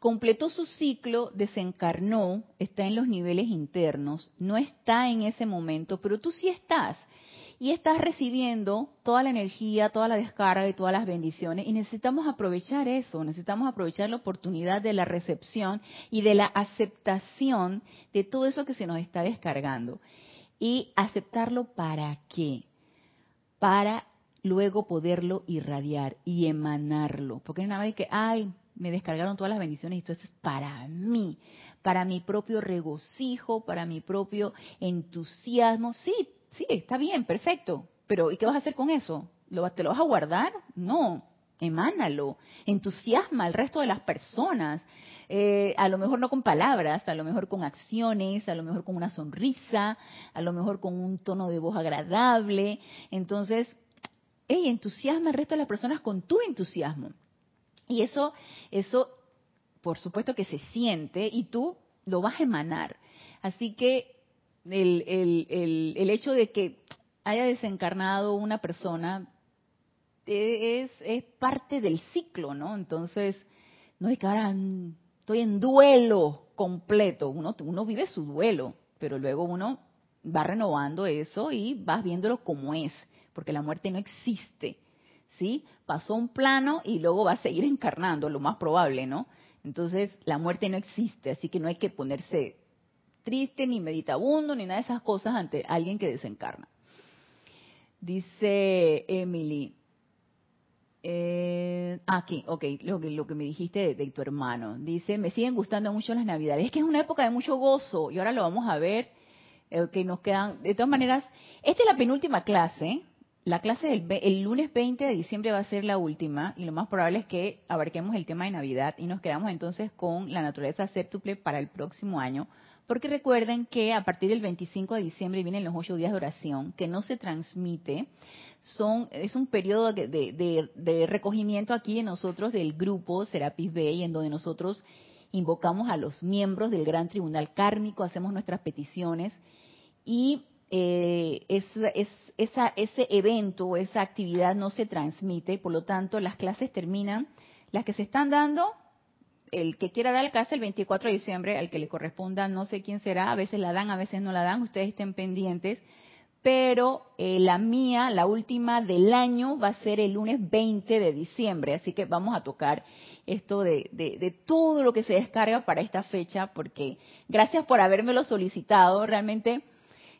Speaker 1: Completó su ciclo, desencarnó, está en los niveles internos, no está en ese momento, pero tú sí estás. Y estás recibiendo toda la energía, toda la descarga y todas las bendiciones. Y necesitamos aprovechar eso, necesitamos aprovechar la oportunidad de la recepción y de la aceptación de todo eso que se nos está descargando. Y aceptarlo para qué? Para luego poderlo irradiar y emanarlo. Porque es una vez que, ay, me descargaron todas las bendiciones y esto es para mí, para mi propio regocijo, para mi propio entusiasmo. Sí, sí, está bien, perfecto. Pero ¿y qué vas a hacer con eso? ¿Lo, ¿Te lo vas a guardar? No, emánalo, entusiasma al resto de las personas. Eh, a lo mejor no con palabras, a lo mejor con acciones, a lo mejor con una sonrisa, a lo mejor con un tono de voz agradable. Entonces, hey, entusiasma al resto de las personas con tu entusiasmo. Y eso, eso, por supuesto que se siente y tú lo vas a emanar. Así que el, el, el, hecho de que haya desencarnado una persona e, es, es parte del ciclo, ¿no? Entonces, no es que ahora estoy en duelo completo. Uno, uno vive su duelo, pero luego uno va renovando eso y vas viéndolo como es porque la muerte no existe, ¿sí? Pasó un plano y luego va a seguir encarnando, lo más probable, ¿no? Entonces, la muerte no existe, así que no hay que ponerse triste, ni meditabundo, ni nada de esas cosas ante alguien que desencarna. Dice Emily, eh, aquí, ok, lo que, lo que me dijiste de, tu hermano. Dice, me siguen gustando mucho las navidades. Es que es una época de mucho gozo y ahora lo vamos a ver. Eh, que nos quedan, de todas maneras, esta es la penúltima clase la clase del el lunes 20 de diciembre va a ser la última y lo más probable es que abarquemos el tema de Navidad y nos quedamos entonces con la naturaleza séptuple para el próximo año, porque recuerden que a partir del 25 de diciembre vienen los ocho días de oración que no se transmite, son es un periodo de, de recogimiento aquí de nosotros del grupo Serapis Bay en donde nosotros invocamos a los miembros del Gran Tribunal Kármico, hacemos nuestras peticiones y eh, es, esa, ese evento, esa actividad no se transmite, por lo tanto las clases terminan, las que se están dando, el que quiera dar la clase el 24 de diciembre, al que le corresponda, no sé quién será, a veces la dan, a veces no la dan, ustedes estén pendientes, pero eh, la mía, la última del año, va a ser el lunes 20 de diciembre, así que vamos a tocar esto de, de, de todo lo que se descarga para esta fecha, porque gracias por habérmelo solicitado, realmente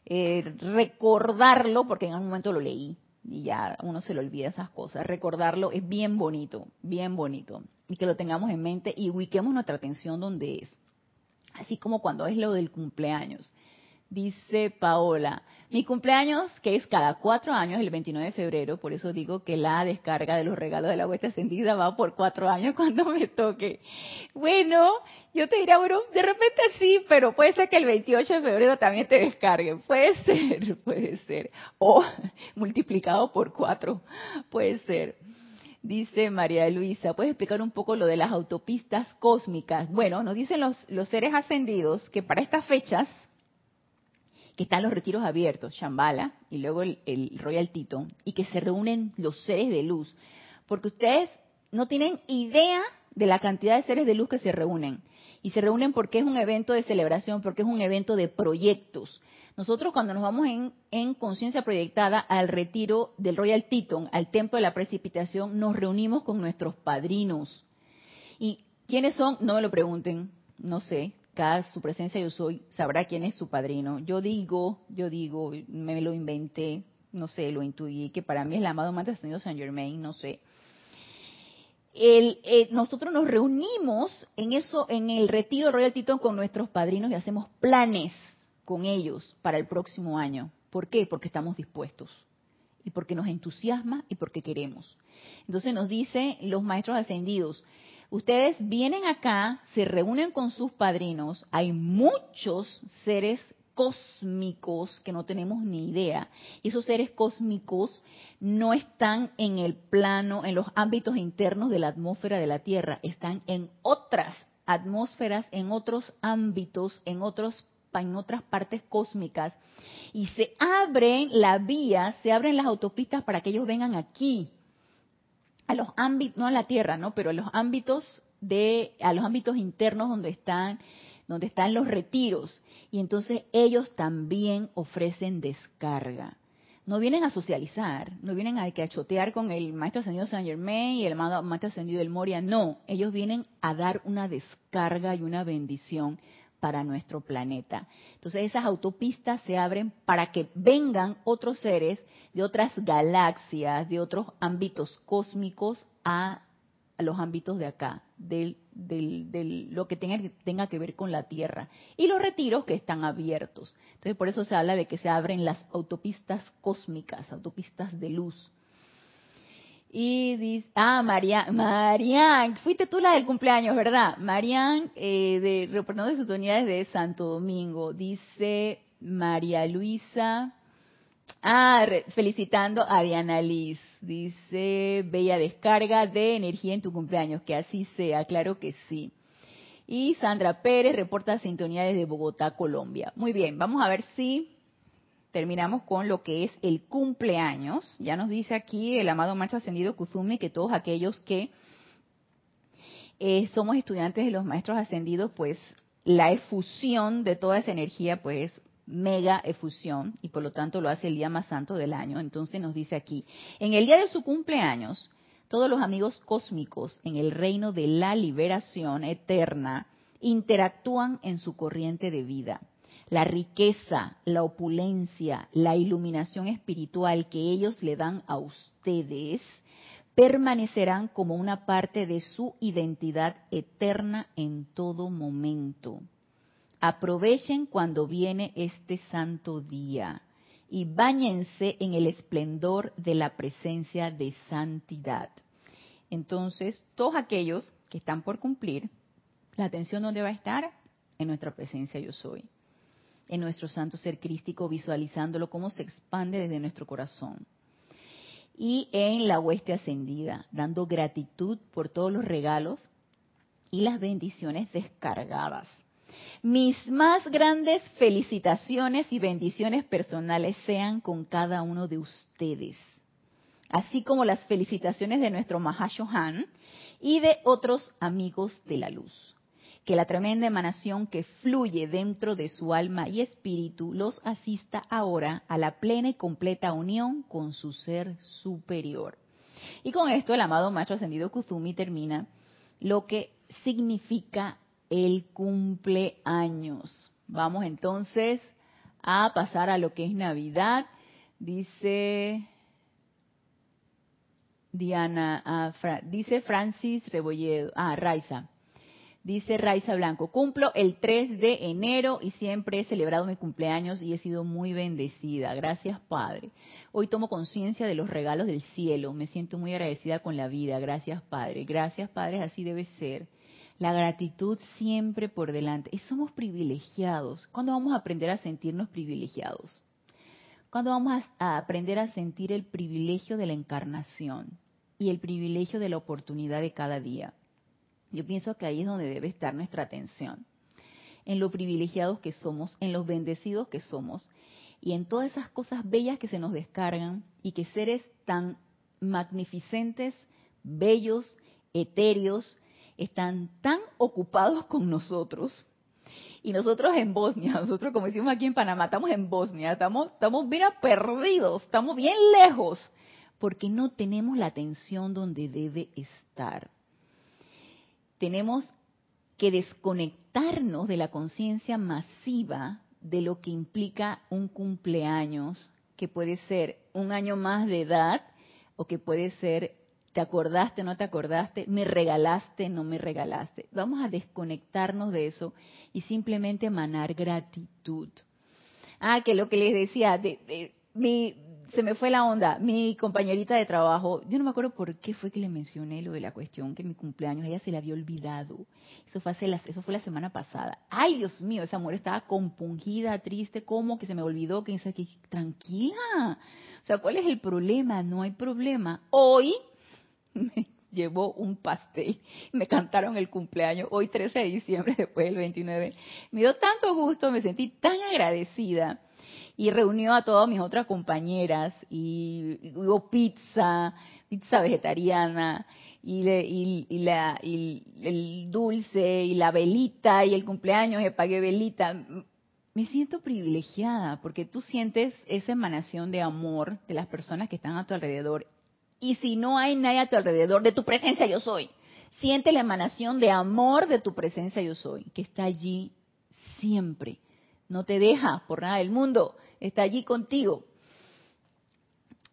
Speaker 1: eh, recordarlo, porque en algún momento lo leí y ya uno se le olvida esas cosas. Recordarlo es bien bonito, bien bonito. Y que lo tengamos en mente y ubiquemos nuestra atención donde es. Así como cuando es lo del cumpleaños. Dice Paola, mi cumpleaños, que es cada cuatro años, el 29 de febrero, por eso digo que la descarga de los regalos de la vuelta ascendida va por cuatro años (laughs) cuando me toque. Bueno, yo te diría, bueno, de repente sí, pero puede ser que el 28 de febrero también te descarguen. Puede (laughs) ser, puede ser. O (laughs) multiplicado por cuatro, puede ser. Dice María Luisa, ¿puedes explicar un poco lo de las autopistas cósmicas? Bueno, nos dicen los, los seres ascendidos que para estas fechas, que están los retiros abiertos, Shambhala y luego el, el Royal Tito, y que se reúnen los seres de luz, porque ustedes no tienen idea de la cantidad de seres de luz que se reúnen. Y se reúnen porque es un evento de celebración, porque es un evento de proyectos. Nosotros cuando nos vamos en, en conciencia proyectada al retiro del Royal Teton, al templo de la precipitación, nos reunimos con nuestros padrinos. ¿Y quiénes son? No me lo pregunten, no sé. Cada su presencia yo soy, sabrá quién es su padrino. Yo digo, yo digo, me lo inventé, no sé, lo intuí, que para mí es el amado Maestro Saint Germain, no sé. El, eh, nosotros nos reunimos en eso, en el retiro Royal Teton con nuestros padrinos y hacemos planes con ellos para el próximo año. ¿Por qué? Porque estamos dispuestos y porque nos entusiasma y porque queremos. Entonces nos dicen los maestros ascendidos, ustedes vienen acá, se reúnen con sus padrinos, hay muchos seres cósmicos que no tenemos ni idea. Y esos seres cósmicos no están en el plano, en los ámbitos internos de la atmósfera de la Tierra, están en otras atmósferas, en otros ámbitos, en otros en otras partes cósmicas y se abren la vía, se abren las autopistas para que ellos vengan aquí a los ámbitos, no a la Tierra, ¿no? Pero a los ámbitos de, a los ámbitos internos donde están, donde están los retiros. Y entonces ellos también ofrecen descarga. No vienen a socializar, no vienen a, a chotear con el maestro ascendido Saint Germain y el maestro ascendido del Moria, no, ellos vienen a dar una descarga y una bendición para nuestro planeta. Entonces esas autopistas se abren para que vengan otros seres de otras galaxias, de otros ámbitos cósmicos a, los ámbitos de acá, de lo que tenga, tenga que ver con la Tierra. Y los retiros que están abiertos. Entonces por eso se habla de que se abren las autopistas cósmicas, autopistas de luz. Y dice, ah, Marian, Marian, fuiste tú la del cumpleaños, ¿verdad? Marian, eh, de, reportando de sus unidades de Santo Domingo, dice María Luisa, ah, felicitando a Diana Liz, dice, bella descarga de energía en tu cumpleaños, que así sea, claro que sí. Y Sandra Pérez reporta sintonía desde Bogotá, Colombia. Muy bien, vamos a ver si terminamos con lo que es el cumpleaños. Ya nos dice aquí el amado Maestro Ascendido Kuzumi que todos aquellos que eh, somos estudiantes de los Maestros Ascendidos, pues la efusión de toda esa energía, pues mega efusión, y por lo tanto lo hace el día más santo del año. Entonces nos dice aquí, en el día de su cumpleaños, todos los amigos cósmicos en el reino de la liberación eterna interactúan en su corriente de vida la riqueza, la opulencia, la iluminación espiritual que ellos le dan a ustedes, permanecerán como una parte de su identidad eterna en todo momento. Aprovechen cuando viene este santo día y báñense en el esplendor de la presencia de santidad. Entonces, todos aquellos que están por cumplir, la atención dónde va a estar? En nuestra presencia yo soy en nuestro santo ser crístico, visualizándolo cómo se expande desde nuestro corazón. Y en la hueste ascendida, dando gratitud por todos los regalos y las bendiciones descargadas. Mis más grandes felicitaciones y bendiciones personales sean con cada uno de ustedes, así como las felicitaciones de nuestro Mahashohan y de otros amigos de la luz que la tremenda emanación que fluye dentro de su alma y espíritu los asista ahora a la plena y completa unión con su ser superior. Y con esto el amado macho ascendido Kuzumi termina lo que significa el cumpleaños. Vamos entonces a pasar a lo que es Navidad. Dice Diana, ah, dice Francis Rebolledo, ah, Raiza. Dice Raiza Blanco, cumplo el 3 de enero y siempre he celebrado mi cumpleaños y he sido muy bendecida. Gracias, Padre. Hoy tomo conciencia de los regalos del cielo. Me siento muy agradecida con la vida. Gracias, Padre. Gracias, Padre. Así debe ser. La gratitud siempre por delante. Y somos privilegiados. ¿Cuándo vamos a aprender a sentirnos privilegiados? ¿Cuándo vamos a aprender a sentir el privilegio de la encarnación? y el privilegio de la oportunidad de cada día. Yo pienso que ahí es donde debe estar nuestra atención, en lo privilegiados que somos, en los bendecidos que somos y en todas esas cosas bellas que se nos descargan y que seres tan magnificentes, bellos, etéreos, están tan ocupados con nosotros. Y nosotros en Bosnia, (laughs) nosotros como decimos aquí en Panamá, estamos en Bosnia, estamos, estamos bien perdidos, estamos bien lejos, porque no tenemos la atención donde debe estar. Tenemos que desconectarnos de la conciencia masiva de lo que implica un cumpleaños, que puede ser un año más de edad o que puede ser te acordaste, no te acordaste, me regalaste, no me regalaste. Vamos a desconectarnos de eso y simplemente emanar gratitud. Ah, que lo que les decía, de, mi, se me fue la onda. Mi compañerita de trabajo, yo no me acuerdo por qué fue que le mencioné lo de la cuestión que mi cumpleaños, ella se le había olvidado. Eso fue, hace la, eso fue la semana pasada. Ay, Dios mío, esa mujer estaba compungida, triste, ¿cómo que se me olvidó? Que dice que tranquila. O sea, ¿cuál es el problema? No hay problema. Hoy (laughs) me llevó un pastel. Me cantaron el cumpleaños hoy 13 de diciembre, (laughs) después del 29. Me dio tanto gusto, me sentí tan agradecida y reunió a todas mis otras compañeras y, hubo pizza, pizza vegetariana y, la, y el dulce y la velita y el cumpleaños, y pagué velita. Me siento privilegiada porque tú sientes esa emanación de amor de las personas que están a tu alrededor. Y si no hay nadie a tu alrededor, de tu presencia yo soy. Siente la emanación de amor de tu presencia yo soy, que está allí siempre no te deja por nada del mundo, está allí contigo.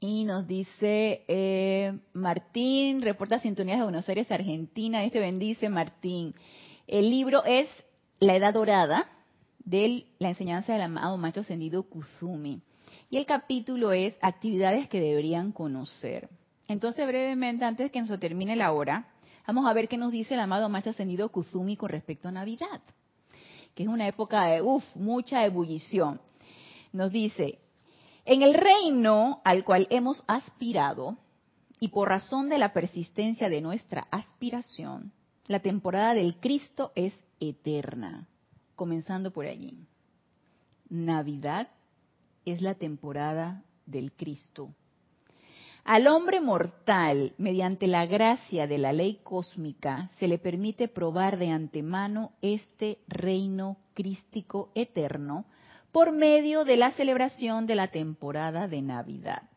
Speaker 1: Y nos dice eh, Martín, reporta sintonías de Buenos Aires, Argentina. Este bendice Martín. El libro es La Edad Dorada de la enseñanza del amado Maestro Ascendido Kuzumi. Y el capítulo es Actividades que deberían conocer. Entonces, brevemente, antes que nos termine la hora, vamos a ver qué nos dice el amado Maestro Ascendido Kuzumi con respecto a Navidad que es una época de, uff, mucha ebullición. Nos dice, en el reino al cual hemos aspirado, y por razón de la persistencia de nuestra aspiración, la temporada del Cristo es eterna, comenzando por allí. Navidad es la temporada del Cristo. Al hombre mortal, mediante la gracia de la ley cósmica, se le permite probar de antemano este reino crístico eterno por medio de la celebración de la temporada de Navidad.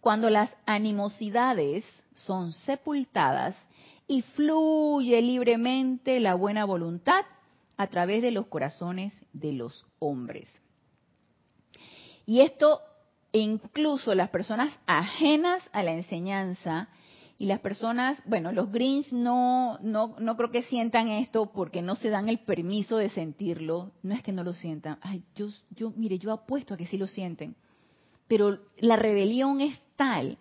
Speaker 1: Cuando las animosidades son sepultadas y fluye libremente la buena voluntad a través de los corazones de los hombres. Y esto e incluso las personas ajenas a la enseñanza y las personas, bueno, los Grinch no, no, no creo que sientan esto porque no se dan el permiso de sentirlo. No es que no lo sientan. Ay, yo, yo, mire, yo apuesto a que sí lo sienten. Pero la rebelión es tal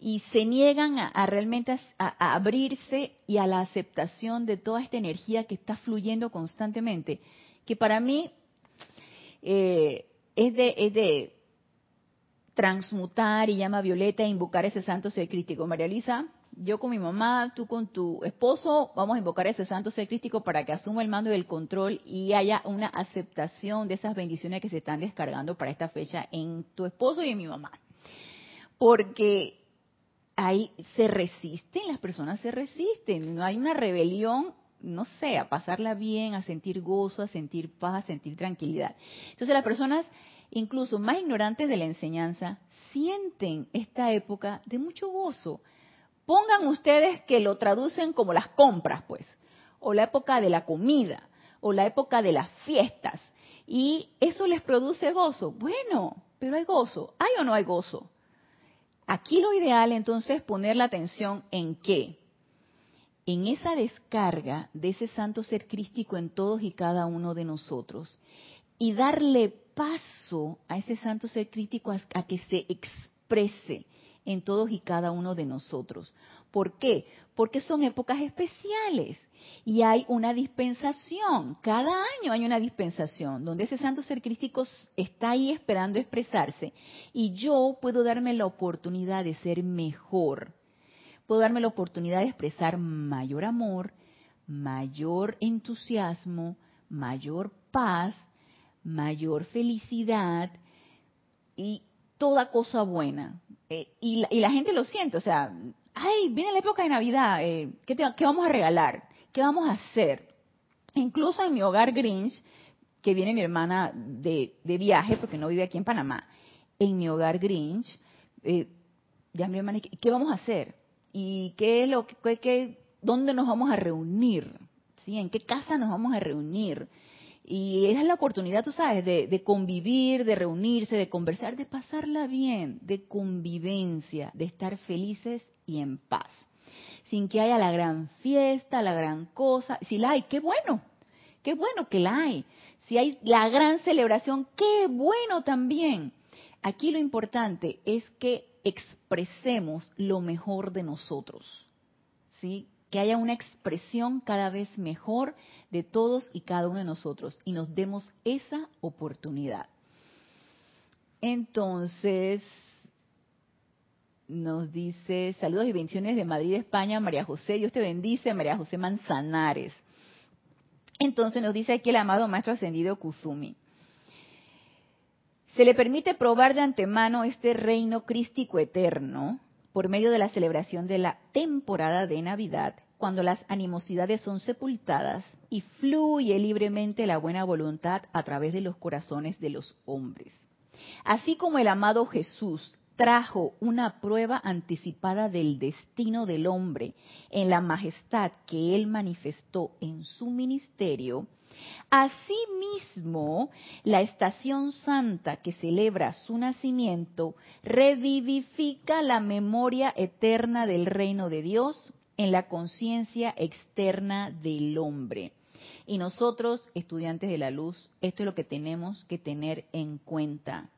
Speaker 1: y se niegan a, realmente a, abrirse y a la aceptación de toda esta energía que está fluyendo constantemente, que para mí eh, es de, es de transmutar y llama a Violeta a invocar ese santo ser crístico. María Luisa, yo con mi mamá, tú con tu esposo, vamos a invocar ese santo ser crístico para que asuma el mando y el control y haya una aceptación de esas bendiciones que se están descargando para esta fecha en tu esposo y en mi mamá. Porque ahí se resisten, las personas se resisten, no hay una rebelión no sé, a pasarla bien, a sentir gozo, a sentir paz, a sentir tranquilidad. Entonces las personas incluso más ignorantes de la enseñanza, sienten esta época de mucho gozo. Pongan ustedes que lo traducen como las compras, pues, o la época de la comida, o la época de las fiestas, y eso les produce gozo. Bueno, pero hay gozo, ¿hay o no hay gozo? Aquí lo ideal entonces es poner la atención en qué? En esa descarga de ese santo ser crístico en todos y cada uno de nosotros y darle paso a ese santo ser crítico a, que se exprese en todos y cada uno de nosotros. ¿Por qué? Porque son épocas especiales y hay una dispensación. Cada año hay una dispensación donde ese santo ser crítico está ahí esperando expresarse y yo puedo darme la oportunidad de ser mejor. puedo darme la oportunidad de expresar mayor amor, mayor entusiasmo, mayor paz, mayor felicidad y toda cosa buena. Eh, y, la, gente lo siente, o sea, ay, viene la época de Navidad, eh, ¿qué, vamos a regalar? ¿Qué vamos a hacer? Incluso en mi hogar Grinch, que viene mi hermana de, viaje, porque no vive aquí en Panamá, en mi hogar Grinch, eh, ya mi hermana, ¿qué vamos a hacer? ¿Y qué es lo que, dónde nos vamos a reunir? ¿Sí? ¿En qué casa nos vamos a reunir? Y esa es la oportunidad, tú sabes, de, convivir, de reunirse, de conversar, de pasarla bien, de convivencia, de estar felices y en paz. Sin que haya la gran fiesta, la gran cosa. Si la hay, qué bueno, qué bueno que la hay. Si hay la gran celebración, qué bueno también. Aquí lo importante es que expresemos lo mejor de nosotros. ¿Sí? Que haya una expresión cada vez mejor de todos y cada uno de nosotros y nos demos esa oportunidad. Entonces, nos dice, saludos y bendiciones de Madrid, España, María José, Dios te bendice, María José Manzanares. Entonces nos dice aquí el amado Maestro Ascendido Kuzumi. Se le permite probar de antemano este reino crístico eterno por medio de la celebración de la temporada de Navidad, cuando las animosidades son sepultadas y fluye libremente la buena voluntad a través de los corazones de los hombres. Así como el amado Jesús trajo una prueba anticipada del destino del hombre en la majestad que él manifestó en su ministerio, Asimismo, la estación santa que celebra su nacimiento revivifica la memoria eterna del reino de Dios en la conciencia externa del hombre. Y nosotros, estudiantes de la luz, esto es lo que tenemos que tener en cuenta.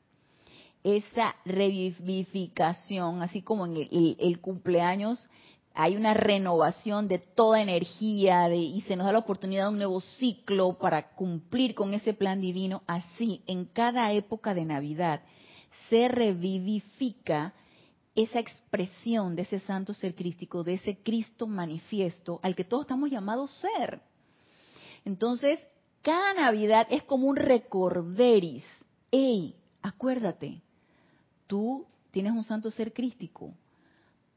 Speaker 1: Esa revivificación, así como en el, cumpleaños hay una renovación de toda energía y se nos da la oportunidad de un nuevo ciclo para cumplir con ese plan divino, así en cada época de Navidad se revivifica esa expresión de ese santo ser crístico, de ese Cristo manifiesto al que todos estamos llamados ser. Entonces, cada Navidad es como un recorderis. ¡Ey! Acuérdate, tú tienes un santo ser crístico,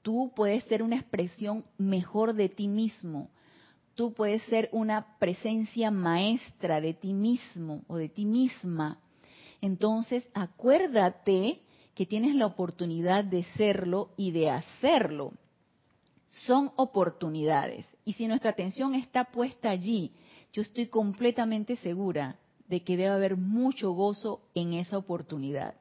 Speaker 1: tú puedes ser una expresión mejor de ti mismo. Tú puedes ser una presencia maestra de ti mismo o de ti misma. Entonces, acuérdate que tienes la oportunidad de serlo y de hacerlo. Son oportunidades. Y si nuestra atención está puesta allí, yo estoy completamente segura de que debe haber mucho gozo en esa oportunidad.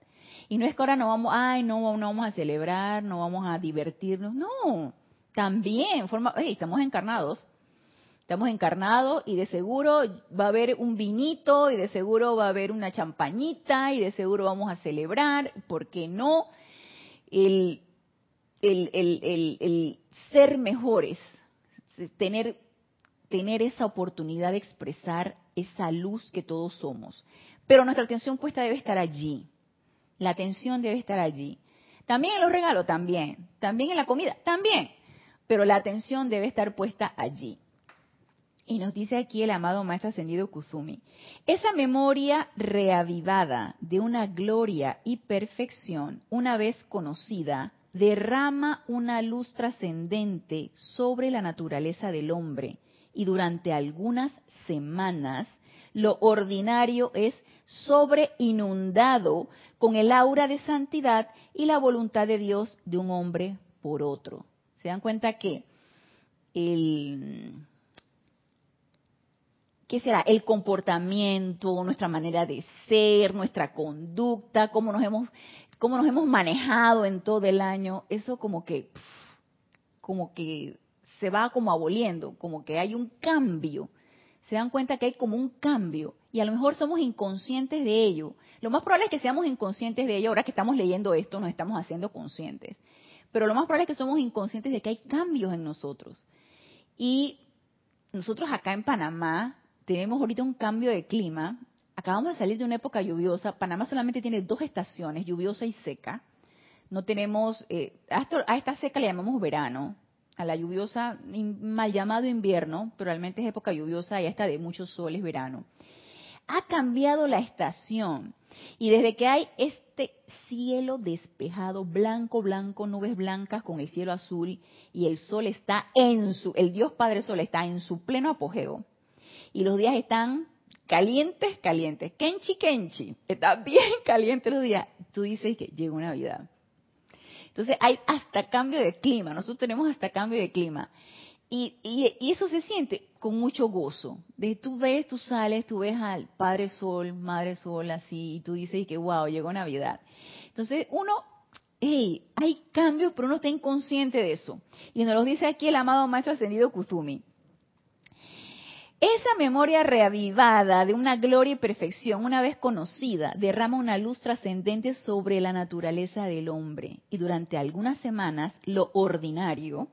Speaker 1: Y no es que ahora no vamos, ay, no, no vamos a celebrar, no vamos a divertirnos. No, también, forma, estamos encarnados. Estamos encarnados y de seguro va a haber un vinito y de seguro va a haber una champañita y de seguro vamos a celebrar, ¿por qué no? El, el, el, el ser mejores, tener, tener esa oportunidad de expresar esa luz que todos somos. Pero nuestra atención puesta debe estar allí, la atención debe estar allí. También en los regalos, también. También en la comida, también. Pero la atención debe estar puesta allí. Y nos dice aquí el amado Maestro Ascendido Kusumi, esa memoria reavivada de una gloria y perfección, una vez conocida, derrama una luz trascendente sobre la naturaleza del hombre y durante algunas semanas lo ordinario es sobre inundado con el aura de santidad y la voluntad de Dios de un hombre por otro. ¿Se dan cuenta que el ¿qué será? El comportamiento, nuestra manera de ser, nuestra conducta, cómo nos hemos, cómo nos hemos manejado en todo el año, eso como que, como que se va como aboliendo, como que hay un cambio se dan cuenta que hay como un cambio y a lo mejor somos inconscientes de ello. Lo más probable es que seamos inconscientes de ello. Ahora que estamos leyendo esto, nos estamos haciendo conscientes. Pero lo más probable es que somos inconscientes de que hay cambios en nosotros. Y nosotros acá en Panamá tenemos ahorita un cambio de clima. Acabamos de salir de una época lluviosa. Panamá solamente tiene dos estaciones, lluviosa y seca. No tenemos, eh, a esta seca le llamamos verano, a la lluviosa, mal llamado invierno, pero realmente es época lluviosa y hasta de muchos soles verano. Ha cambiado la estación. Y desde que hay este cielo despejado, blanco, blanco, nubes blancas con el cielo azul y el sol está en su, el Dios Padre Sol está en su pleno apogeo. Y los días están calientes, calientes, kenchi, kenchi, está bien (laughs) caliente los días, tú dices que llega Navidad. Entonces hay hasta cambio de clima, nosotros tenemos hasta cambio de clima. Y, y, eso se siente con mucho gozo. De tú ves, tú sales, tú ves al Padre Sol, Madre Sol, así, y tú dices que wow, llegó Navidad. Entonces uno, hey, hay cambios, pero uno está inconsciente de eso. Y nos lo dice aquí el amado Maestro Ascendido Kuzumi. Esa memoria reavivada de una gloria y perfección, una vez conocida, derrama una luz trascendente sobre la naturaleza del hombre. Y durante algunas semanas, lo ordinario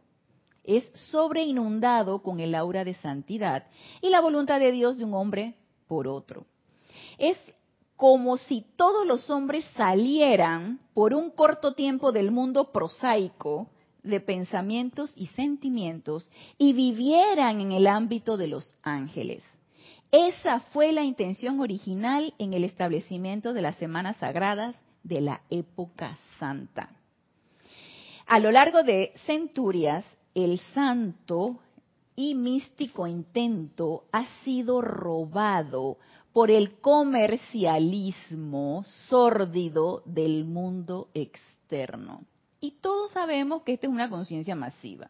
Speaker 1: es sobreinundado con el aura de santidad y la voluntad de Dios de un hombre por otro. Es como si todos los hombres salieran por un corto tiempo del mundo prosaico de pensamientos y sentimientos y vivieran en el ámbito de los ángeles. Esa fue la intención original en el establecimiento de las semanas sagradas de la época santa. A lo largo de centurias, el santo y místico intento ha sido robado por el comercialismo sórdido del mundo externo. Y todos sabemos que esta es una conciencia masiva.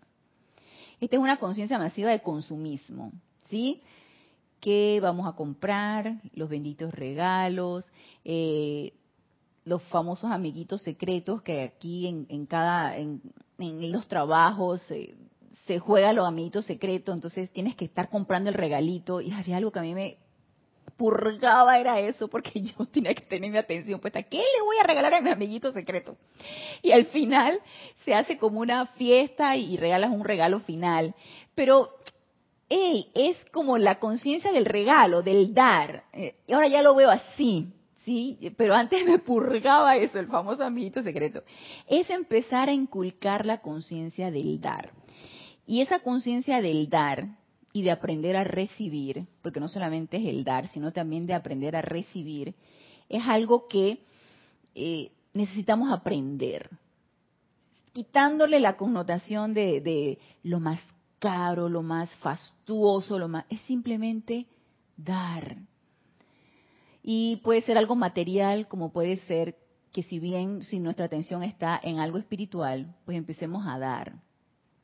Speaker 1: Esta es una conciencia masiva de consumismo, ¿sí? Que vamos a comprar, los benditos regalos, eh, los famosos amiguitos secretos que aquí en, cada, en, los trabajos se juega los amiguitos secretos, entonces tienes que estar comprando el regalito y había algo que a mí me purgaba era eso, porque (laughs) yo tenía que tener mi atención puesta. ¿Qué le voy a regalar a mi amiguito secreto? Y al final se hace como una fiesta y regalas un regalo final. Pero hey, es como la conciencia del regalo, del dar. Eh, y ahora ya lo veo así, ¿sí? Pero antes me purgaba eso, el famoso amiguito secreto. Es empezar a inculcar la conciencia del dar. Y esa conciencia del dar y de aprender a recibir, porque no solamente es el dar, sino también de aprender a recibir, es algo que eh, necesitamos aprender, quitándole la connotación de, de, lo más caro, lo más fastuoso, lo más, es simplemente dar. Y puede ser algo material, como puede ser que si bien si nuestra atención está en algo espiritual, pues empecemos a dar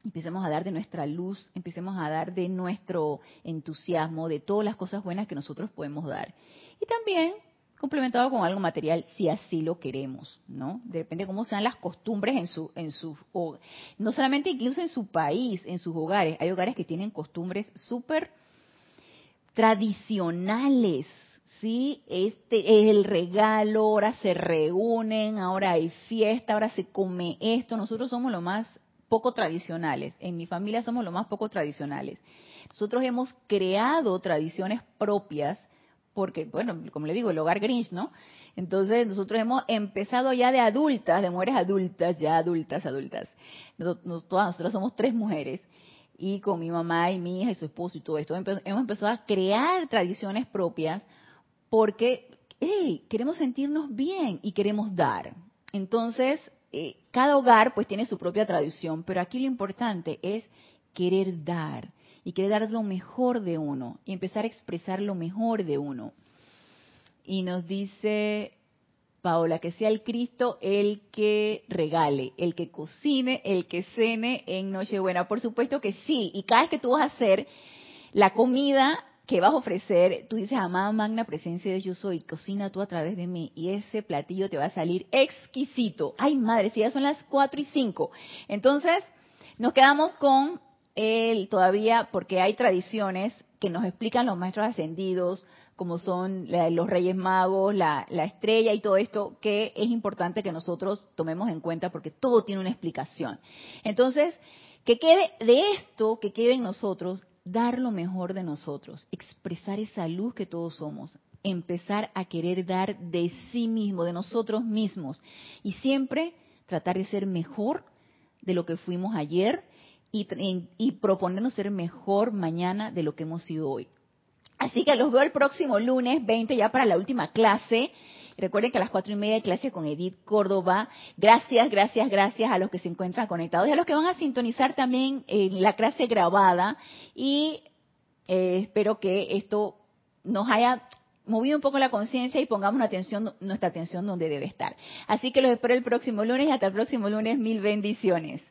Speaker 1: empecemos a dar de nuestra luz, empecemos a dar de nuestro entusiasmo, de todas las cosas buenas que nosotros podemos dar. Y también complementado con algo material si así lo queremos, ¿no? Depende de cómo sean las costumbres en su en su no solamente incluso en su país, en sus hogares, hay hogares que tienen costumbres súper tradicionales, ¿sí? Este es el regalo, ahora se reúnen, ahora hay fiesta, ahora se come esto, nosotros somos lo más poco tradicionales. En mi familia somos los más poco tradicionales. Nosotros hemos creado tradiciones propias porque, bueno, como le digo, el hogar Grinch, ¿no? Entonces nosotros hemos empezado ya de adultas, de mujeres adultas, ya adultas, adultas. Nosotros, todas nosotros somos tres mujeres y con mi mamá y mi hija y su esposo y todo esto hemos empezado a crear tradiciones propias porque hey, queremos sentirnos bien y queremos dar. Entonces, eh, cada hogar pues tiene su propia tradición, pero aquí lo importante es querer dar y querer dar lo mejor de uno y empezar a expresar lo mejor de uno. Y nos dice Paola, que sea el Cristo el que regale, el que cocine, el que cene en Nochebuena. Por supuesto que sí, y cada vez que tú vas a hacer la comida, que vas a ofrecer, tú dices, amada magna presencia de yo soy, cocina tú a través de mí y ese platillo te va a salir exquisito. Ay, madre, si ya son las 4 y 5. Entonces, nos quedamos con él todavía, porque hay tradiciones que nos explican los maestros ascendidos, como son los Reyes Magos, la, la estrella y todo esto, que es importante que nosotros tomemos en cuenta porque todo tiene una explicación. Entonces, que quede de esto, que quede en nosotros dar lo mejor de nosotros, expresar esa luz que todos somos, empezar a querer dar de sí mismo, de nosotros mismos, y siempre tratar de ser mejor de lo que fuimos ayer y, proponernos ser mejor mañana de lo que hemos sido hoy. Así que los veo el próximo lunes 20 ya para la última clase. Recuerden que a las cuatro y media hay clase con Edith Córdoba. Gracias, gracias, gracias a los que se encuentran conectados y a los que van a sintonizar también en la clase grabada. Y eh, espero que esto nos haya movido un poco la conciencia y pongamos atención, nuestra atención donde debe estar. Así que los espero el próximo lunes y hasta el próximo lunes. Mil bendiciones.